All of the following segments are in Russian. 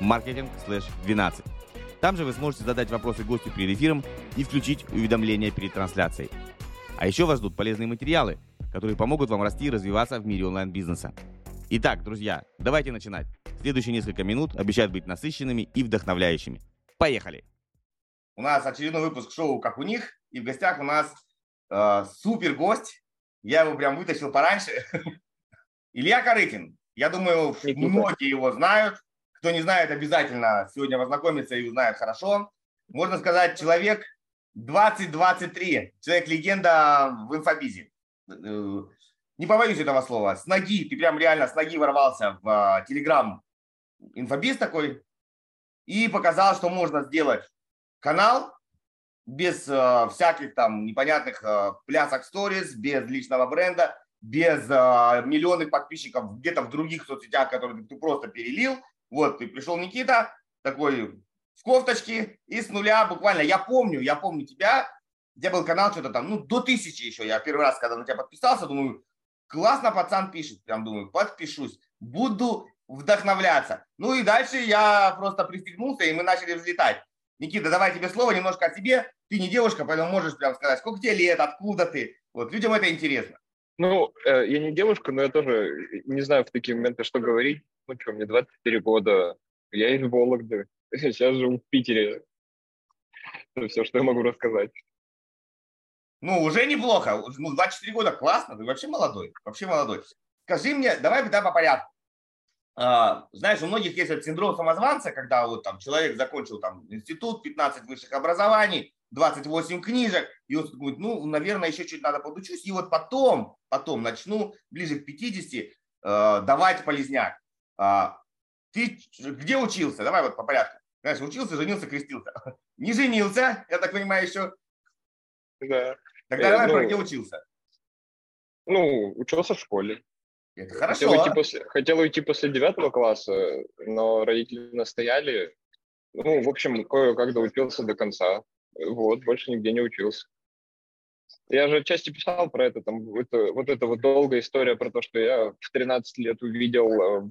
marketing/12. Там же вы сможете задать вопросы гостю перед эфиром и включить уведомления перед трансляцией. А еще вас ждут полезные материалы, которые помогут вам расти и развиваться в мире онлайн-бизнеса. Итак, друзья, давайте начинать. Следующие несколько минут обещают быть насыщенными и вдохновляющими. Поехали! У нас очередной выпуск шоу «Как у них», и в гостях у нас э, супер гость. Я его прям вытащил пораньше. Илья Корыкин. Я думаю, многие его знают. Кто не знает, обязательно сегодня познакомиться и узнает хорошо. Можно сказать, человек 2023, человек-легенда в инфобизе. Э, не побоюсь этого слова. С ноги, ты прям реально с ноги ворвался в Телеграм инфобиз такой и показал, что можно сделать канал без э, всяких там непонятных э, плясок сторис, без личного бренда, без э, миллионных подписчиков где-то в других соцсетях, которые ты просто перелил – вот, и пришел Никита, такой в кофточке, и с нуля буквально, я помню, я помню тебя, тебя был канал что-то там, ну, до тысячи еще, я первый раз, когда на тебя подписался, думаю, классно пацан пишет, прям думаю, подпишусь, буду вдохновляться. Ну и дальше я просто пристегнулся, и мы начали взлетать. Никита, давай тебе слово немножко о себе. Ты не девушка, поэтому можешь прям сказать, сколько тебе лет, откуда ты. Вот, людям это интересно. Ну, э, я не девушка, но я тоже не знаю в такие моменты, что говорить. Ну что, мне 24 года, я из Вологды, сейчас живу в Питере. Это все, что я могу рассказать. Ну, уже неплохо. Ну, 24 года классно, ты вообще молодой, вообще молодой. Скажи мне, давай да, по порядку. А, знаешь, у многих есть этот синдром самозванца, когда вот там человек закончил там институт, 15 высших образований, 28 книжек, и он думает, ну, наверное, еще чуть надо подучусь, и вот потом, потом начну ближе к 50 э, давать полезняк. А, ты где учился? Давай вот по порядку. Знаешь, учился, женился, крестился. Не женился, я так понимаю, еще. Да. Тогда давай ну, про где учился. Ну, учился в школе. Это хорошо. Хотел уйти, после, хотел уйти после девятого класса, но родители настояли. Ну, в общем, кое-как доучился до конца. Вот, больше нигде не учился. Я же отчасти писал про это, там, это, вот эта вот долгая история про то, что я в 13 лет увидел э,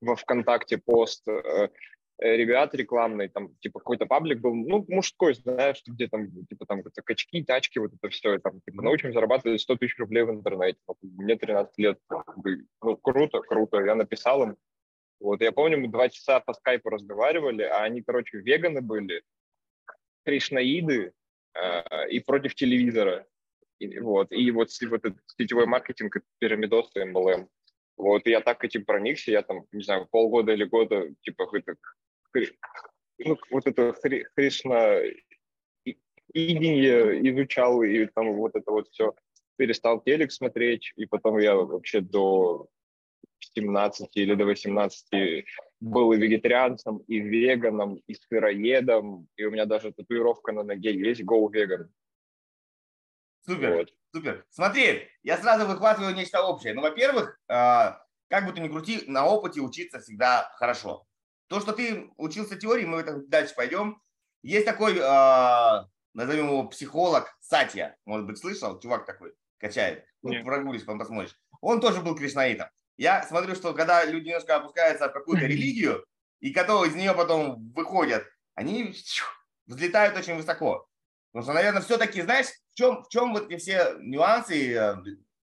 во ВКонтакте пост э, ребят рекламный, там, типа, какой-то паблик был, ну, мужской, знаешь, где там, типа, там, это качки, тачки, вот это все, там, типа, научим зарабатывать 100 тысяч рублей в интернете. Мне 13 лет, ну, круто, круто, я написал им. Вот, я помню, мы два часа по скайпу разговаривали, а они, короче, веганы были, кришнаиды э, и против телевизора. И, вот, и вот, вот этот сетевой маркетинг, пирамидос и MLM. Вот, и я так этим проникся, я там, не знаю, полгода или года, типа, это, ну, вот это хри, Хришна идение изучал, и там вот это вот все перестал телек смотреть, и потом я вообще до 17 или до 18 был и вегетарианцем, и веганом, и сыроедом, и у меня даже татуировка на ноге есть «Go Vegan». Супер, вот. супер. Смотри, я сразу выхватываю нечто общее. Ну, во-первых, а, как бы ты ни крути, на опыте учиться всегда хорошо. То, что ты учился теории, мы в этом дальше пойдем. Есть такой, а, назовем его психолог Сатья, может быть, слышал? Чувак такой качает. Ну, прогулись, потом посмотришь. Он тоже был кришнаитом я смотрю, что когда люди немножко опускаются в какую-то религию, и которые из нее потом выходят, они взлетают очень высоко. Потому что, наверное, все-таки, знаешь, в чем, в чем вот эти все нюансы э,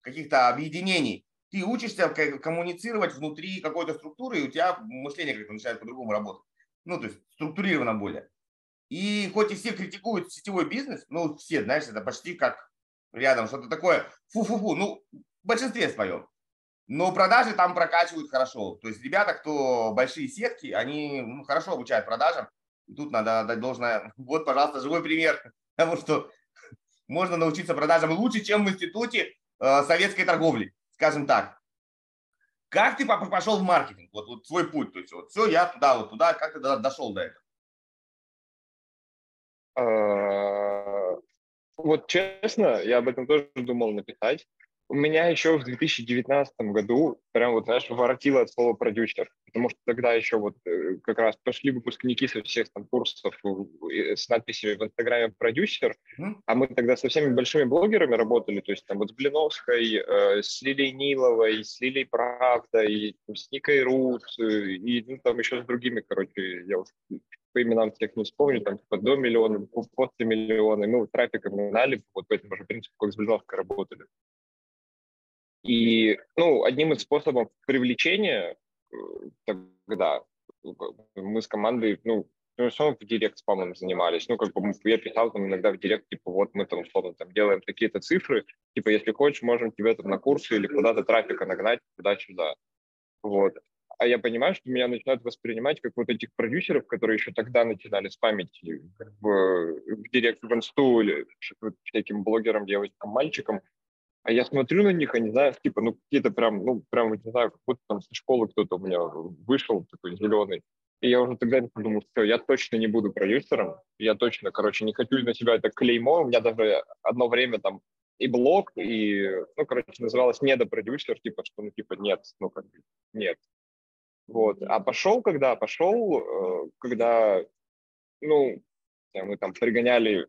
каких-то объединений? Ты учишься коммуницировать внутри какой-то структуры, и у тебя мышление как-то начинает по-другому работать. Ну, то есть структурировано более. И хоть и все критикуют сетевой бизнес, ну, все, знаешь, это почти как рядом что-то такое, фу-фу-фу, ну, в большинстве своем. Но продажи там прокачивают хорошо. То есть ребята, кто большие сетки, они ну, хорошо обучают продажам. И тут надо дать должное. Вот, пожалуйста, живой пример того, что можно научиться продажам лучше, чем в институте э, советской торговли, скажем так. Как ты пошел в маркетинг? Вот, вот свой путь, то есть вот все, я туда, вот туда, как ты дошел до этого? А, вот честно, я об этом тоже думал написать. У меня еще в 2019 году прям вот, знаешь, воротило от слова продюсер, потому что тогда еще вот э, как раз пошли выпускники со всех там курсов с надписями в Инстаграме продюсер, mm-hmm. а мы тогда со всеми большими блогерами работали, то есть там вот с Блиновской, э, с Лилей Ниловой, с Лилей Правда, и с Никой Рут, э, и ну, там еще с другими, короче, я уже по именам всех не вспомню, там типа до миллиона, после миллиона, ну, трафика мы гнали, вот по этому же принципу, как с Блиновской работали. И, ну, одним из способов привлечения э, тогда ну, мы с командой, ну, ну, все в директ спамом занимались. Ну, как бы я писал там иногда в директ, типа, вот мы там, условно, там делаем такие-то цифры, типа, если хочешь, можем тебе там на курсы или куда-то трафика нагнать, туда-сюда. Вот. А я понимаю, что меня начинают воспринимать как вот этих продюсеров, которые еще тогда начинали спамить в, в директ, в инсту или всяким блогерам, девочкам, мальчикам, я смотрю на них, они, знаешь, типа, ну, какие-то прям, ну, прям, не знаю, как будто там со школы кто-то у меня вышел, такой зеленый. И я уже тогда подумал, что я точно не буду продюсером, я точно, короче, не хочу на себя это клеймо. У меня даже одно время там и блог, и, ну, короче, называлось недопродюсер, типа, что, ну, типа, нет, ну, как бы, нет. Вот. А пошел когда? Пошел, э, когда, ну, мы там пригоняли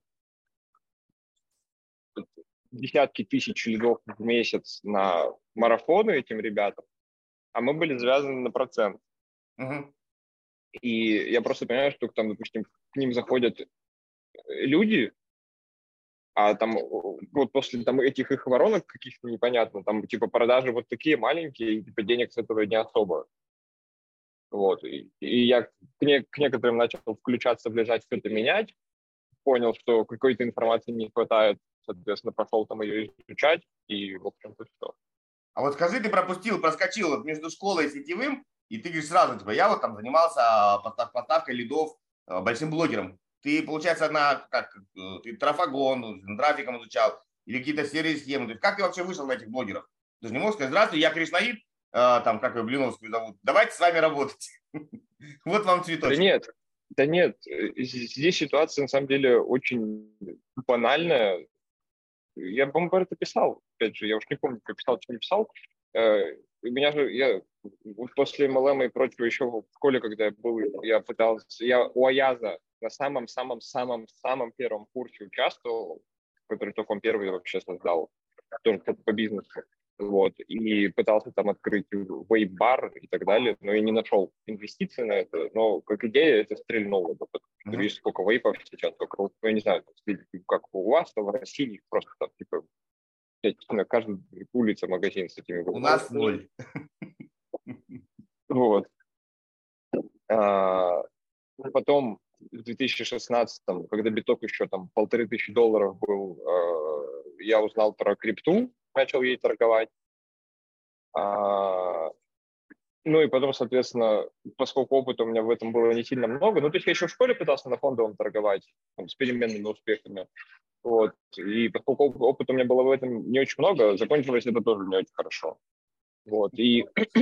десятки тысяч лидов в месяц на марафоны этим ребятам, а мы были завязаны на процент. Uh-huh. И я просто понимаю, что там, допустим, к ним заходят люди, а там вот после там этих их воронок каких-то непонятно, там типа продажи вот такие маленькие, и типа денег с этого не особо. Вот. И, и я к, не, к некоторым начал включаться, влезать, что-то менять, понял, что какой-то информации не хватает, соответственно, пошел там ее изучать, и, в общем-то, все. А вот скажи, ты пропустил, проскочил вот между школой и сетевым, и ты говоришь сразу, типа, я вот там занимался а, поставкой лидов а, большим блогером. Ты, получается, на, как, э, ты трафагон, трафиком изучал, или какие-то серии схемы. То есть как ты вообще вышел на этих блогеров? Ты же не можешь сказать, здравствуйте, я Кришнаид, а, там, как его, Блиновскую зовут, давайте с вами работать. Вот вам цветочек. Да нет, да нет, э, здесь ситуация на самом деле очень банальная я, по-моему, это писал, опять же, я уж не помню, как писал, что не писал. Э, у меня же, я после МЛМ и прочего еще в школе, когда я был, я пытался, я у Аяза на самом-самом-самом-самом первом курсе участвовал, который только он первый вообще создал, тоже по бизнесу вот, и пытался там открыть вейп-бар и так далее, но и не нашел инвестиций на это, но как идея это стрельнуло. Mm-hmm. Видишь, сколько вейпов сейчас, только, ну, я не знаю, как у вас, то в России просто там, типа, на каждой улице магазин с этими У нас ноль. Вот. А, потом в 2016, когда биток еще там полторы тысячи долларов был, а, я узнал про крипту, начал ей торговать. А, ну и потом, соответственно, поскольку опыта у меня в этом было не сильно много, ну то есть я еще в школе пытался на фондовом торговать там, с переменными успехами. Вот. И поскольку опыта у меня было в этом не очень много, закончилось это тоже не очень хорошо. Вот. И,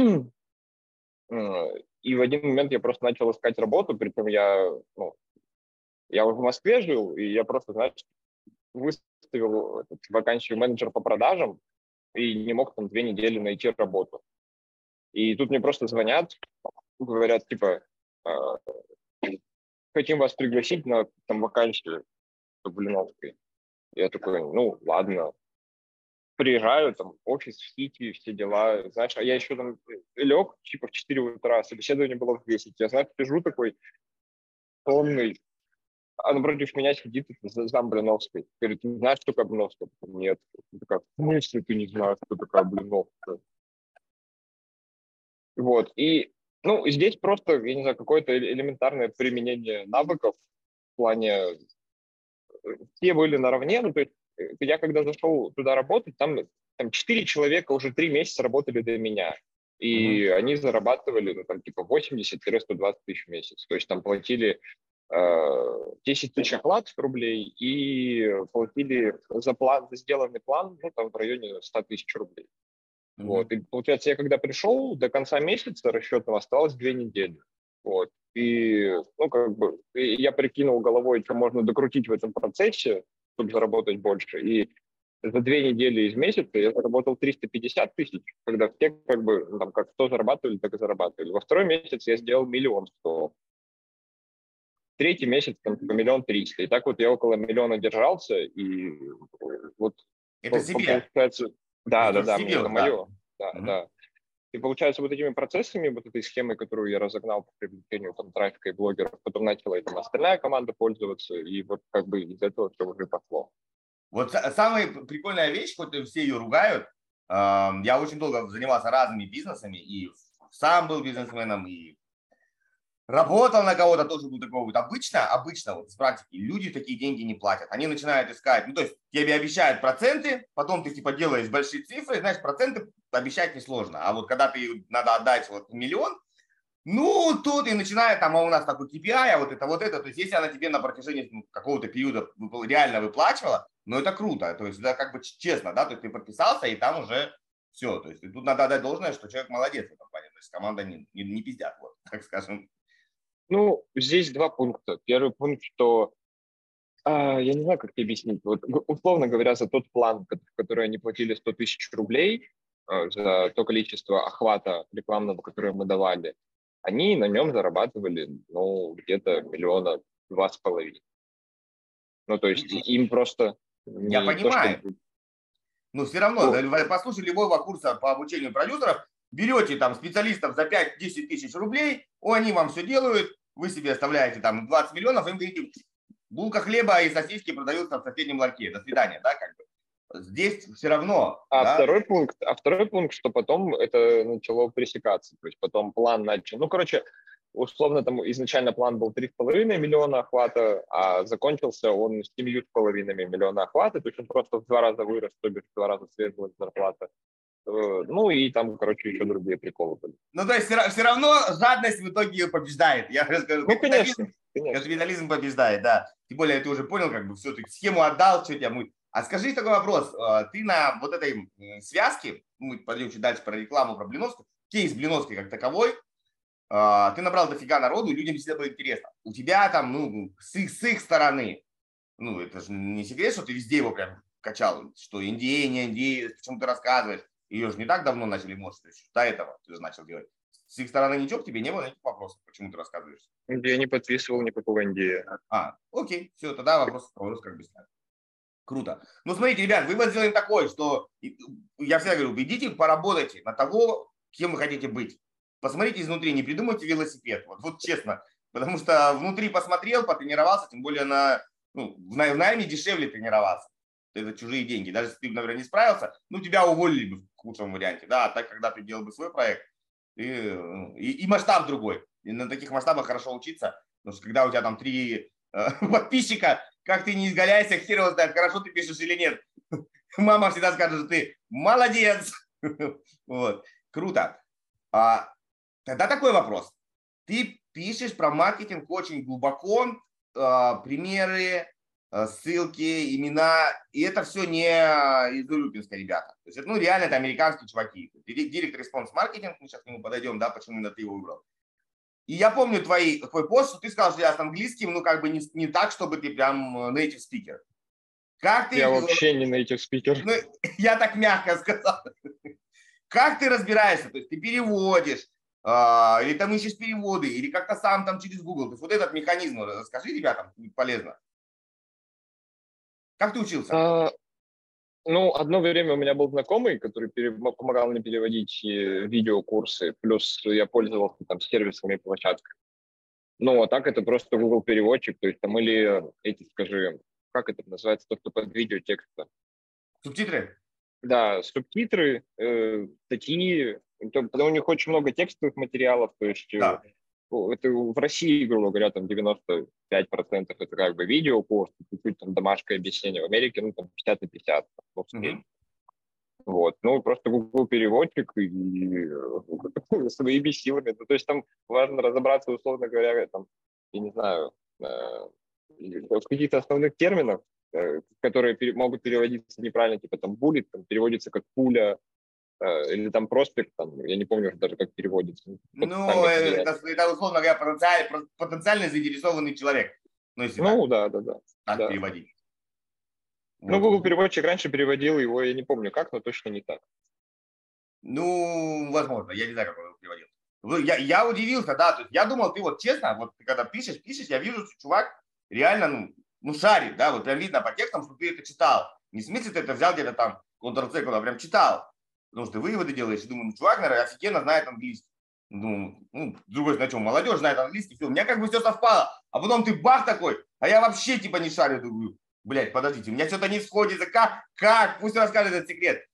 и в один момент я просто начал искать работу, причем я, ну, я в Москве жил, и я просто, знаешь, выставил вакансию менеджер по продажам и не мог там две недели найти работу. И тут мне просто звонят, говорят, типа, «А, хотим вас пригласить на там вакансию в Блиновской. Я такой, ну, ладно. Приезжаю, там, офис в Сити, все дела, знаешь, а я еще там лег, типа, в 4 утра, собеседование было в 10. Я, знаешь, сижу такой, сонный, а напротив меня сидит зам Блиновской. Говорит, ты знаешь, что такое Блиновская? Нет. Я такая, в смысле ты не знаешь, что такое Блиновская? Вот. И, ну, здесь просто, я не знаю, какое-то элементарное применение навыков в плане... Э, все были наравне, ну, то есть э, я когда зашел туда работать, там, там 4 человека уже 3 месяца работали до меня. И mm-hmm. они зарабатывали, ну, там, типа 80-120 тысяч в месяц. То есть там платили 10 тысяч оклад рублей и платили за, план, за сделанный план ну, там, в районе 100 тысяч рублей. Mm-hmm. Вот. И получается, я когда пришел, до конца месяца расчетного оставалось две недели. Вот. И, ну, как бы, я прикинул головой, что можно докрутить в этом процессе, чтобы заработать больше. И за две недели из месяца я заработал 350 тысяч, когда все как бы, там, как 100 зарабатывали, так и зарабатывали. Во второй месяц я сделал миллион сто. Третий месяц там типа миллион триста. И так вот я около миллиона держался, и вот... Это себе? Получается, да, это да, да, себе, это мое. Да, угу. да. И получается, вот этими процессами, вот этой схемой, которую я разогнал по привлечению там, трафика и блогеров, потом начала этим остальная команда пользоваться, и вот как бы из этого все уже пошло. Вот самая прикольная вещь, хоть все ее ругают, я очень долго занимался разными бизнесами, и сам был бизнесменом, и работал на кого-то, тоже был такой вот. Обычно, обычно вот с практики люди такие деньги не платят. Они начинают искать, ну то есть тебе обещают проценты, потом ты типа делаешь большие цифры, знаешь, проценты обещать несложно. А вот когда ты надо отдать вот миллион, ну, тут и начинает, там, а у нас такой KPI, а вот это, вот это. То есть, если она тебе на протяжении ну, какого-то периода реально выплачивала, ну, это круто. То есть, да, как бы честно, да, то есть ты подписался, и там уже все. То есть, тут надо отдать должное, что человек молодец в этом плане. То есть, команда не, не, не пиздят, вот, так скажем. Ну, здесь два пункта. Первый пункт, что а, я не знаю, как тебе объяснить. Вот, условно говоря, за тот план, который они платили 100 тысяч рублей, а, за то количество охвата рекламного, которое мы давали, они на нем зарабатывали, ну, где-то миллиона два с половиной. Ну, то есть им просто... Я понимаю. То, что... Но все равно, ну, послушай любого курса по обучению продюсеров, берете там специалистов за 5-10 тысяч рублей, о, они вам все делают, вы себе оставляете там 20 миллионов, им говорите, булка хлеба и сосиски продаются в соседнем ларьке, до свидания, да, как бы здесь все равно. А да? второй пункт, а второй пункт, что потом это начало пресекаться, то есть потом план начал, ну, короче, условно там изначально план был 3,5 миллиона охвата, а закончился он с 7,5 миллиона охвата, то есть он просто в два раза вырос, то бишь в два раза сверзилась зарплата. Э, ну и там, короче, еще другие приколы были. Ну, то есть все, все равно жадность в итоге побеждает. Я скажу, ну, конечно, конечно. Капитализм побеждает, да. Тем более, ты уже понял, как бы все, ты схему отдал, что тебя мы а скажи такой вопрос. А, ты на вот этой связке, мы пойдем чуть дальше про рекламу, про Блиновскую, кейс Блиновской как таковой, а, ты набрал дофига народу, людям всегда было интересно. У тебя там, ну, с их, с их стороны, ну, это же не секрет, что ты везде его прям качал, что Индия, не Индия, почему ты рассказываешь. Ее же не так давно начали мочь, то есть до этого ты же начал делать. С их стороны ничего к тебе не было никаких вопросов, почему ты рассказываешь? Я не подписывал никакого Индии. А, окей, все, тогда вопрос, вопрос как бы снят. Круто. Ну, смотрите, ребят, вывод сделаем такой, что я всегда говорю, идите поработайте на того, кем вы хотите быть. Посмотрите изнутри, не придумайте велосипед. Вот, вот честно. Потому что внутри посмотрел, потренировался, тем более на, ну, в найме дешевле тренироваться. Это чужие деньги. Даже если ты, например, не справился, ну, тебя уволили бы в худшем варианте. Да, а так, когда ты делал бы свой проект, и, ну, и, и масштаб другой. И на таких масштабах хорошо учиться. Потому что когда у тебя там три э, подписчика, как ты не изгаляйся, хер его знает, хорошо ты пишешь или нет. Мама всегда скажет, что ты молодец. Вот, круто. А, тогда такой вопрос. Ты пишешь про маркетинг очень глубоко, а, примеры, ссылки, имена, и это все не из Урюпинска, ребята. То есть это, ну, реально это американские чуваки. Direct response маркетинг, мы сейчас к нему подойдем, да, почему именно ты его выбрал. И я помню твои, твой пост, что ты сказал, что я с английским, ну, как бы не, не так, чтобы ты прям э, native speaker. Как ты... Я вообще не native speaker. Ну, я так мягко сказал. Как ты разбираешься? То есть ты переводишь, или там ищешь переводы, или как-то сам там через Google. То есть вот этот механизм, расскажи ребятам, будет полезно. Как ты учился? А, ну, одно время у меня был знакомый, который помогал мне переводить э, видеокурсы, плюс я пользовался там сервисами и площадками. Ну, а так это просто Google переводчик, то есть там или эти, скажи, как это называется, то, что под видео текста. Субтитры? Да, субтитры, э, статьи, потому у них очень много текстовых материалов, то есть э, да это в России, грубо говоря, там 95% это как бы видео, курс, чуть-чуть там домашнее объяснение. В Америке, ну, там 50 на 50. Ну, mm-hmm. Вот, ну, просто Google переводчик и своими силами. Ну, то есть там важно разобраться, условно говоря, там, я не знаю, э, в каких-то основных терминах, э, которые пере, могут переводиться неправильно, типа там буллет, там переводится как пуля, или там проспект, там, я не помню даже, как переводится. Ну, это, это, условно говоря, потенциально, потенциально заинтересованный человек. Ну, если ну так, да, да, да. Так да. переводить. Ну, Google переводчик раньше переводил его, я не помню как, но точно не так. Ну, возможно, я не знаю, как он его переводил. Я, я удивился, да, то есть я думал, ты вот честно, вот ты когда пишешь, пишешь, я вижу, что чувак реально, ну, ну шарит, да, вот прям видно по текстам, что ты это читал. Не в смысле ты это взял где-то там, Ctrl-C, куда прям читал. Потому что выводы делаешь, и думаю, ну, наверное, офигенно знает английский. Ну, ну, с другой что, молодежь знает английский, все, у меня как бы все совпало. А потом ты бах такой, а я вообще типа не шарю, думаю, блядь, подождите, у меня что-то не сходится, как, как, пусть расскажет этот секрет.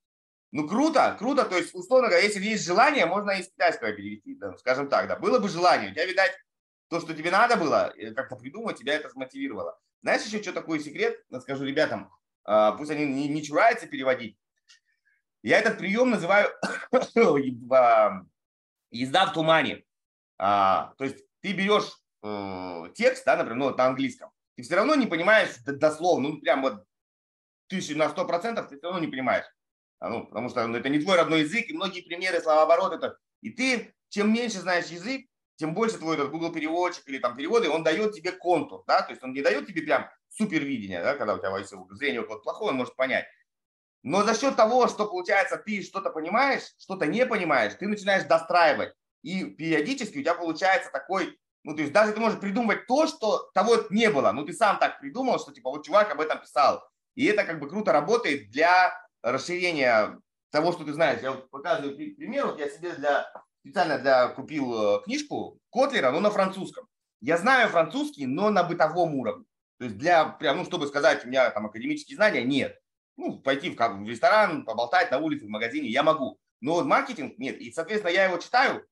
Ну, круто, круто, то есть, условно говоря, если есть желание, можно из китайского перевести, да, скажем так, да, было бы желание, у тебя, видать, то, что тебе надо было, э, как-то придумать, тебя это смотивировало. Знаешь еще, что такой секрет? Скажу ребятам, а, пусть они не, не чураются переводить. Я этот прием называю езда в тумане. А, то есть ты берешь э, текст, да, например, ну, на английском, ты все равно не понимаешь дословно, ну, прям вот тысячу на сто процентов ты все равно не понимаешь. А, ну, потому что ну, это не твой родной язык, и многие примеры, словооборот, это... И ты, чем меньше знаешь язык, тем больше твой этот Google переводчик или там переводы, он дает тебе контур, да, то есть он не дает тебе прям супервидение, да, когда у тебя зрение вот плохое, он может понять. Но за счет того, что получается ты что-то понимаешь, что-то не понимаешь, ты начинаешь достраивать. И периодически у тебя получается такой, ну то есть даже ты можешь придумывать то, что того не было, но ты сам так придумал, что типа вот чувак об этом писал. И это как бы круто работает для расширения того, что ты знаешь. Я вот показываю пример, вот я себе для, специально для, купил э, книжку Котлера, но на французском. Я знаю французский, но на бытовом уровне. То есть для, прям, ну, чтобы сказать, у меня там академические знания, нет. Ну, пойти в, как, в ресторан, поболтать на улице, в магазине, я могу. Но вот маркетинг нет. И, соответственно, я его читаю,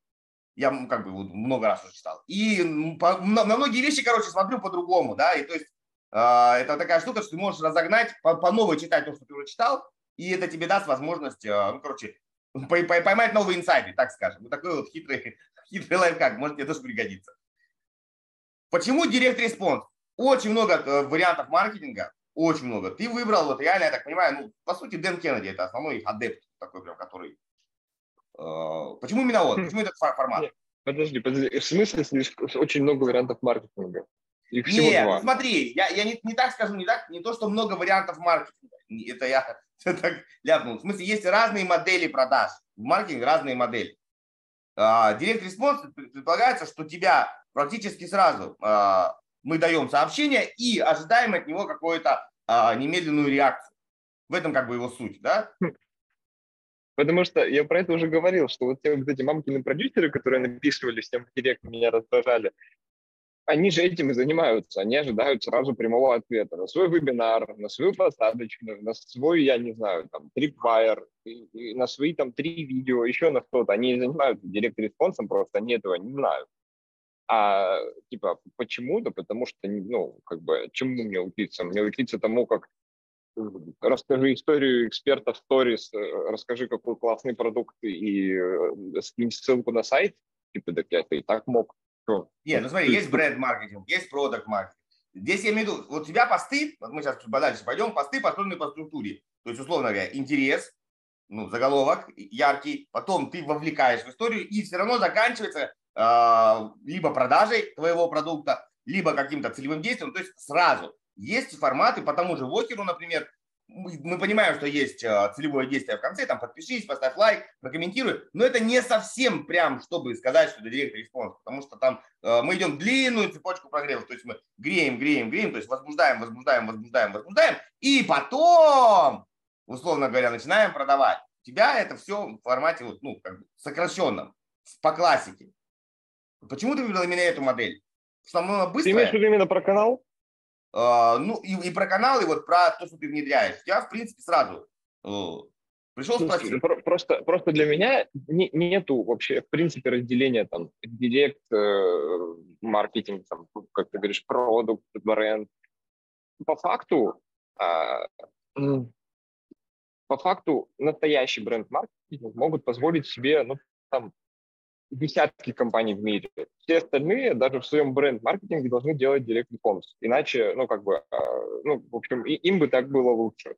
я как бы вот много раз уже читал. И по, на, на многие вещи, короче, смотрю по-другому, да, и то есть э, это такая штука, что ты можешь разогнать, по, по новой читать то, что ты уже читал, и это тебе даст возможность, э, ну, короче, поймать новые инсайды, так скажем. Вот такой вот хитрый, хитрый лайфхак, может тебе тоже пригодится. Почему direct response? Очень много э, вариантов маркетинга, очень много. Ты выбрал, вот реально, я так понимаю, ну, по сути, Дэн Кеннеди это основной адепт такой прям, который... Э, почему именно он? Почему этот формат? Нет, подожди, подожди. В смысле очень много вариантов маркетинга? Их всего Нет, два. смотри, я, я не, не так скажу, не так, не то, что много вариантов маркетинга. Это я так ляпнул. В смысле, есть разные модели продаж. В маркетинге разные модели. Direct response предполагается, что тебя практически сразу а, мы даем сообщение и ожидаем от него какую-то а, немедленную реакцию. В этом как бы его суть, да? Потому что я про это уже говорил, что вот те вот эти мамкины продюсеры, которые написывали всем в директ, меня раздражали, они же этим и занимаются. Они ожидают сразу прямого ответа на свой вебинар, на свою посадочную, на свой, я не знаю, там, tripwire, на свои там три видео, еще на что-то. Они занимаются direct response ом, просто они этого не знают. А типа почему-то, потому что, ну, как бы, чему мне учиться? Мне учиться тому, как расскажи историю эксперта в сторис, э, расскажи, какой классный продукт и э, скинь ссылку на сайт. Типа, так я это и так мог. Нет, ну смотри, есть бренд-маркетинг, есть продукт-маркетинг. Здесь я имею в виду, вот у тебя посты, вот мы сейчас дальше пойдем, посты построены по структуре. То есть, условно говоря, интерес, ну, заголовок яркий, потом ты вовлекаешь в историю, и все равно заканчивается либо продажей твоего продукта, либо каким-то целевым действием, то есть сразу. Есть форматы по тому же Вокеру, например, мы понимаем, что есть э, целевое действие в конце, там подпишись, поставь лайк, прокомментируй, но это не совсем прям, чтобы сказать, что это direct response, потому что там э, мы идем длинную цепочку прогревов, то есть мы греем, греем, греем, то есть возбуждаем, возбуждаем, возбуждаем, возбуждаем, и потом, условно говоря, начинаем продавать. У тебя это все в формате, ну, как бы сокращенном, по классике. Почему ты выбрал именно эту модель? Потому что она быстрая. Ты имеешь в виду именно про канал? Uh, ну, и, и про канал, и вот про то, что ты внедряешь. Я, в принципе, сразу uh, пришел спросить. Просто, просто для меня не, нету вообще, в принципе, разделения там директ, э, маркетинг, там, как ты говоришь, продукт, бренд. По факту, э, по факту настоящий бренд-маркетинг могут позволить себе, ну, там, десятки компаний в мире. Все остальные даже в своем бренд-маркетинге должны делать direct response. Иначе, ну, как бы, а, ну, в общем, им бы так было лучше.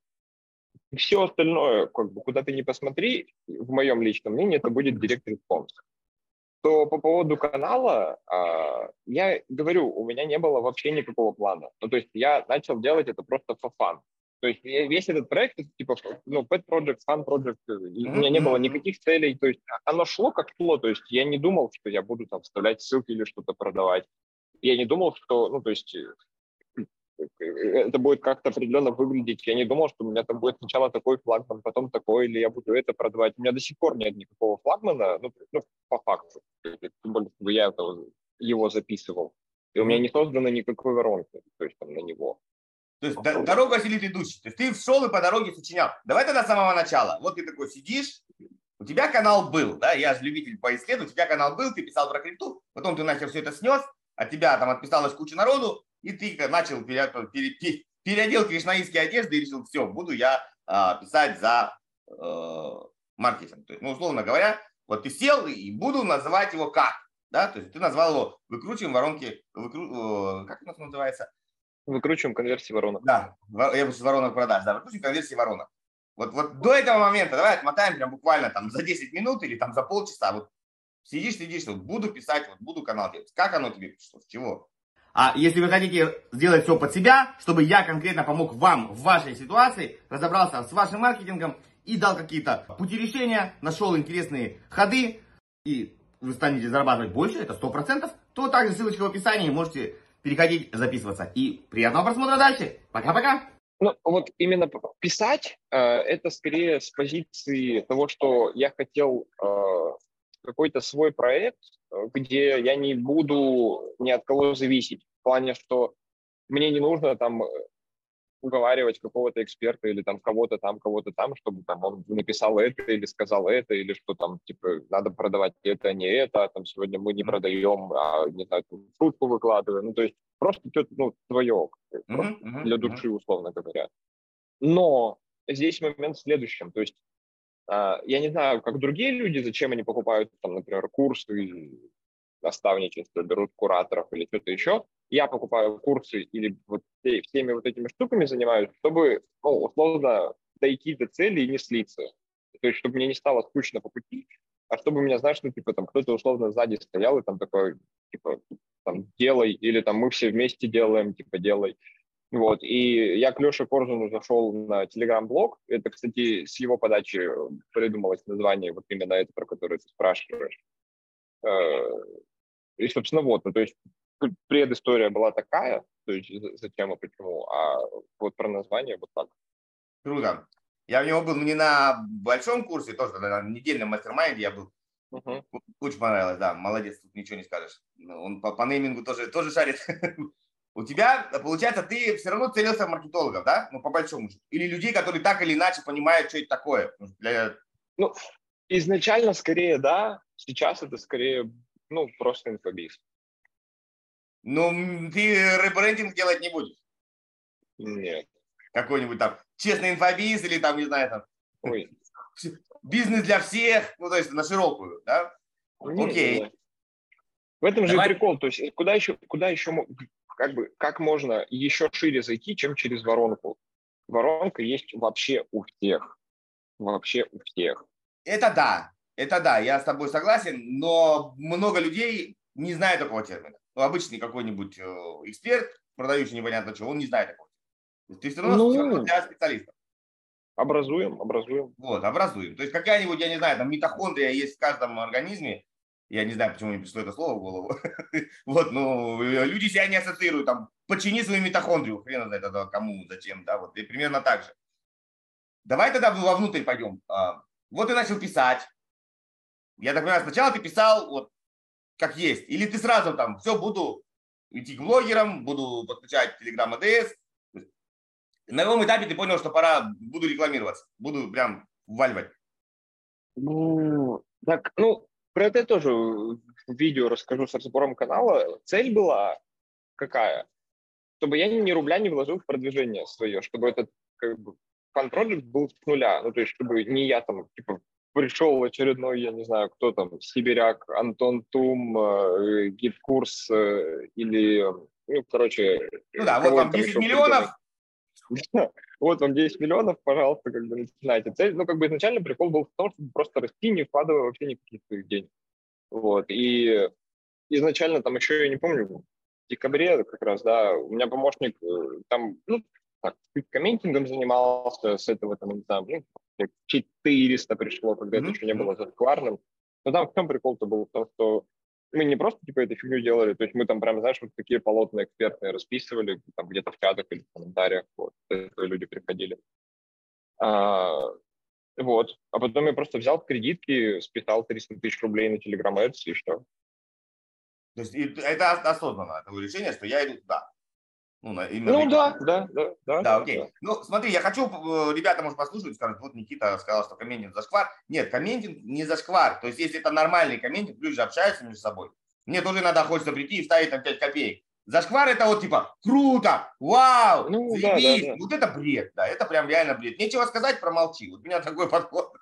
все остальное, как бы, куда ты не посмотри, в моем личном мнении, это будет direct response. То по поводу канала, а, я говорю, у меня не было вообще никакого плана. Ну, то есть я начал делать это просто for fun. То есть весь этот проект, типа, ну, pet project, fun project, у меня не было никаких целей, то есть оно шло как шло, то есть я не думал, что я буду там вставлять ссылки или что-то продавать. Я не думал, что, ну, то есть это будет как-то определенно выглядеть. Я не думал, что у меня там будет сначала такой флагман, потом такой, или я буду это продавать. У меня до сих пор нет никакого флагмана, ну, ну по факту. Тем более, чтобы я его записывал. И у меня не создано никакой воронки, то есть там на него. То есть д- дорога селит идущий. То есть ты шел и по дороге сочинял. Давай тогда с самого начала. Вот ты такой сидишь, у тебя канал был, да, я же любитель поисследовать, у тебя канал был, ты писал про крипту, потом ты нахер все это снес, от тебя там отписалась куча народу, и ты начал пере, пере, переодел кришнаистские одежды и решил, все, буду я а, писать за э, маркетинг. То есть, ну, условно говоря, вот ты сел и буду называть его как, да, то есть ты назвал его выкручиваем воронки, выкру, э, как у нас называется, Выкручиваем конверсии воронок. Да, я бы с воронок продаж, да, выкручиваем конверсии воронок. Вот, вот до этого момента, давай отмотаем прям буквально там за 10 минут или там за полчаса, вот сидишь, сидишь, вот буду писать, вот буду канал делать. Как оно тебе пришло, с чего? А если вы хотите сделать все под себя, чтобы я конкретно помог вам в вашей ситуации, разобрался с вашим маркетингом и дал какие-то пути решения, нашел интересные ходы, и вы станете зарабатывать больше, это 100%, то также ссылочка в описании, можете переходить, записываться. И приятного просмотра дальше. Пока-пока. Ну, вот именно писать, э, это скорее с позиции того, что я хотел э, какой-то свой проект, э, где я не буду ни от кого зависеть. В плане, что мне не нужно там уговаривать какого-то эксперта или там кого-то там, кого-то там, чтобы там он написал это или сказал это, или что там, типа, надо продавать это, а не это, а там сегодня мы не продаем, а, не знаю, шутку выкладываем. Ну, то есть просто что-то, ну, твое, mm-hmm. для души, условно говоря. Но здесь момент в следующем, то есть а, я не знаю, как другие люди, зачем они покупают, там, например, курсы, наставничество, берут кураторов или что-то еще, я покупаю курсы или вот всеми вот этими штуками занимаюсь, чтобы, ну, условно, дойти до цели и не слиться. То есть, чтобы мне не стало скучно по пути, а чтобы меня, знаешь, ну, типа, там, кто-то условно сзади стоял и там такой, типа, там, делай, или там мы все вместе делаем, типа, делай. Вот, и я к Леше Коржину зашел на Телеграм-блог. Это, кстати, с его подачи придумалось название, вот именно это, про которое ты спрашиваешь. Э, и, собственно, вот, ну, то есть предыстория была такая, то есть зачем и почему, а вот про название вот так. Круто. Я в него был не на большом курсе, тоже на недельном mastermind е я был. Uh-huh. Очень понравилось, да, молодец, тут ничего не скажешь. Ну, он по, по неймингу тоже, тоже шарит. У тебя, получается, ты все равно целился в маркетологов, да? Ну, по большому счету. Или людей, которые так или иначе понимают, что это такое. Для... Ну, изначально скорее да, сейчас это скорее, ну, просто инфобиз. Ну, ты ребрендинг делать не будешь? Нет. Какой-нибудь там честный инфобиз или там, не знаю, там... Ой. Бизнес для всех, ну, то есть на широкую, да? Нет, Окей. Нет. В этом Давай. же прикол, то есть куда еще, куда еще, как бы, как можно еще шире зайти, чем через воронку? Воронка есть вообще у всех. Вообще у всех. Это да, это да, я с тобой согласен, но много людей не знают такого термина ну, обычный какой-нибудь э, эксперт, продающий непонятно что, он не знает такого. Ты все равно ну, для специалистов. Образуем, образуем. Вот, образуем. То есть какая-нибудь, я не знаю, там митохондрия есть в каждом организме. Я не знаю, почему мне пришло это слово в голову. вот, ну, люди себя не ассоциируют, там, почини свою митохондрию, хрен знает это кому, зачем, да, вот, и примерно так же. Давай тогда вовнутрь пойдем. А, вот ты начал писать. Я так понимаю, сначала ты писал вот как есть. Или ты сразу там, все, буду идти к блогерам, буду подключать Telegram ADS. На каком этапе ты понял, что пора, буду рекламироваться, буду прям вваливать? Ну, так, ну, про это тоже в видео расскажу с разбором канала. Цель была какая? Чтобы я ни рубля не вложил в продвижение свое, чтобы этот как бы, fun был с нуля. Ну, то есть, чтобы не я там, типа, пришел очередной, я не знаю, кто там, Сибиряк, Антон Тум, э, GetCourse э, или, ну, короче... Ну да, вот там 10 миллионов. вот вам 10 миллионов, пожалуйста, как бы начинайте. Цель, ну, как бы изначально прикол был в том, чтобы просто расти, не вкладывая вообще никаких своих денег. Вот, и изначально там еще, я не помню, в декабре как раз, да, у меня помощник э, там, ну, так, комментингом занимался, с этого там, не знаю, ну, 400 пришло, когда mm-hmm. это еще не было зашкварным. Но там в чем прикол-то был? В том, что мы не просто типа эту фигню делали, то есть мы там прям, знаешь, вот такие полотна экспертные расписывали, там где-то в чатах или в комментариях, вот, люди приходили. А, вот, а потом я просто взял кредитки, списал 300 тысяч рублей на Telegram Ads и что. То есть это осознанно, это решение, что я иду туда. Ну, на, ну да, да, да, да. Да, окей. Да. Ну, смотри, я хочу, э, ребята, может, послушать, скажут, вот Никита сказал, что комментинг зашквар. Нет, комментинг не зашквар. То есть, если это нормальный комментинг, люди же общаются между собой. Мне тоже иногда хочется прийти и вставить там 5 копеек. Зашквар это вот типа круто, вау, ну, да, да, да. Вот это бред, да, это прям реально бред. Нечего сказать, промолчи. Вот у меня такой подход.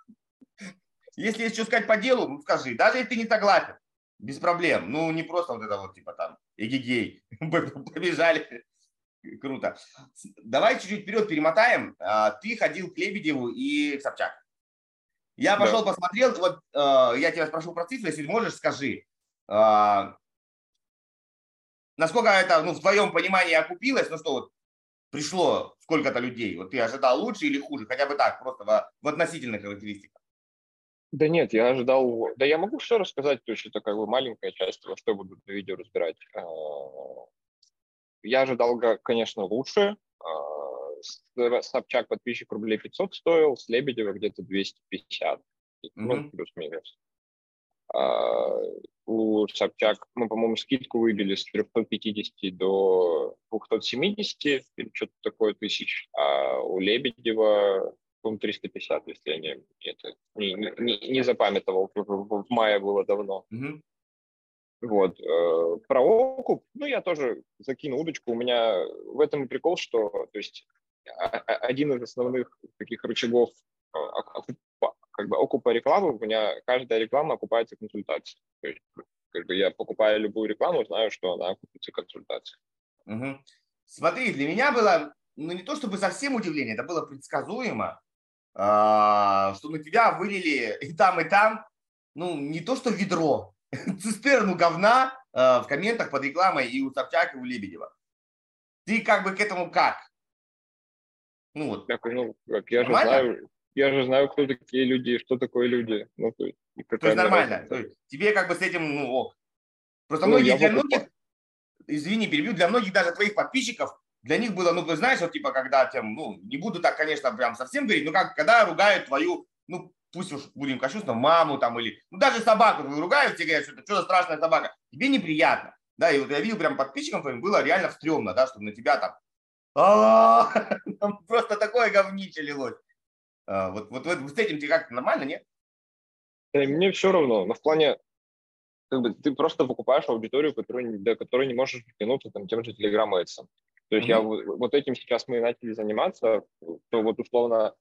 Если есть что сказать по делу, ну скажи. Даже если ты не согласен, без проблем. Ну, не просто вот это вот типа там, эгегей, побежали. Круто. Давай чуть-чуть вперед перемотаем. А, ты ходил к Лебедеву и к Собчак. Я пошел, да. посмотрел, вот а, я тебя спрошу про цифры, если можешь, скажи, а, насколько это, ну, в твоем понимании окупилось, ну что вот пришло сколько-то людей, вот ты ожидал лучше или хуже, хотя бы так, просто в, в относительных характеристиках? Да нет, я ожидал, да я могу все рассказать, то есть это как бы маленькая часть, во что буду видео разбирать. Я ожидал, конечно, лучше. А, Собчак подписчик рублей 500 стоил, с Лебедева где-то 250. Mm-hmm. Ну, плюс-минус. А, у Собчак мы, по-моему, скидку выбили с 350 до 270 или что-то такое тысяч, а у Лебедева, по-моему, 350, если я не, это, не, не, не запамятовал, в мае было давно. Mm-hmm. Вот. Э, про окуп, ну, я тоже закину удочку. У меня в этом и прикол, что, то есть, один из основных таких рычагов э, окупа, как бы окупа рекламы, у меня каждая реклама окупается консультацией. То есть, как бы я покупаю любую рекламу, знаю, что она окупится консультацией. Угу. Смотри, для меня было, ну, не то чтобы совсем удивление, это было предсказуемо, а, что на тебя вылили и там, и там, ну, не то что ведро, цистерну говна э, в комментах под рекламой и у Собчак, и у Лебедева. Ты как бы к этому как? Ну вот. Так, ну, как, я же знаю, я же знаю, кто такие люди, что такое люди. Ну, то есть, то есть нормально. То есть, тебе как бы с этим, ну, ок. Просто ну, многие для многих, извини, перебью, для многих даже твоих подписчиков, для них было, ну, ты знаешь, вот типа, когда тем, ну, не буду так, конечно, прям совсем говорить, но как, когда ругают твою, ну, пусть уж будем кощунствовать, маму там или, ну даже собаку ругают, тебе говорят, что это что за страшная собака, тебе неприятно. Да, и вот я видел прям подписчикам твоим, было реально стрёмно, да, чтобы на тебя там, там просто такое говнище лилось. А, вот, вот, вот с этим тебе как нормально, нет? Мне все равно, но в плане, как бы ты просто покупаешь аудиторию, которую, до которой не можешь притянуться там, тем же Ads. То есть mm-hmm. я вот этим сейчас мы начали заниматься, то вот условно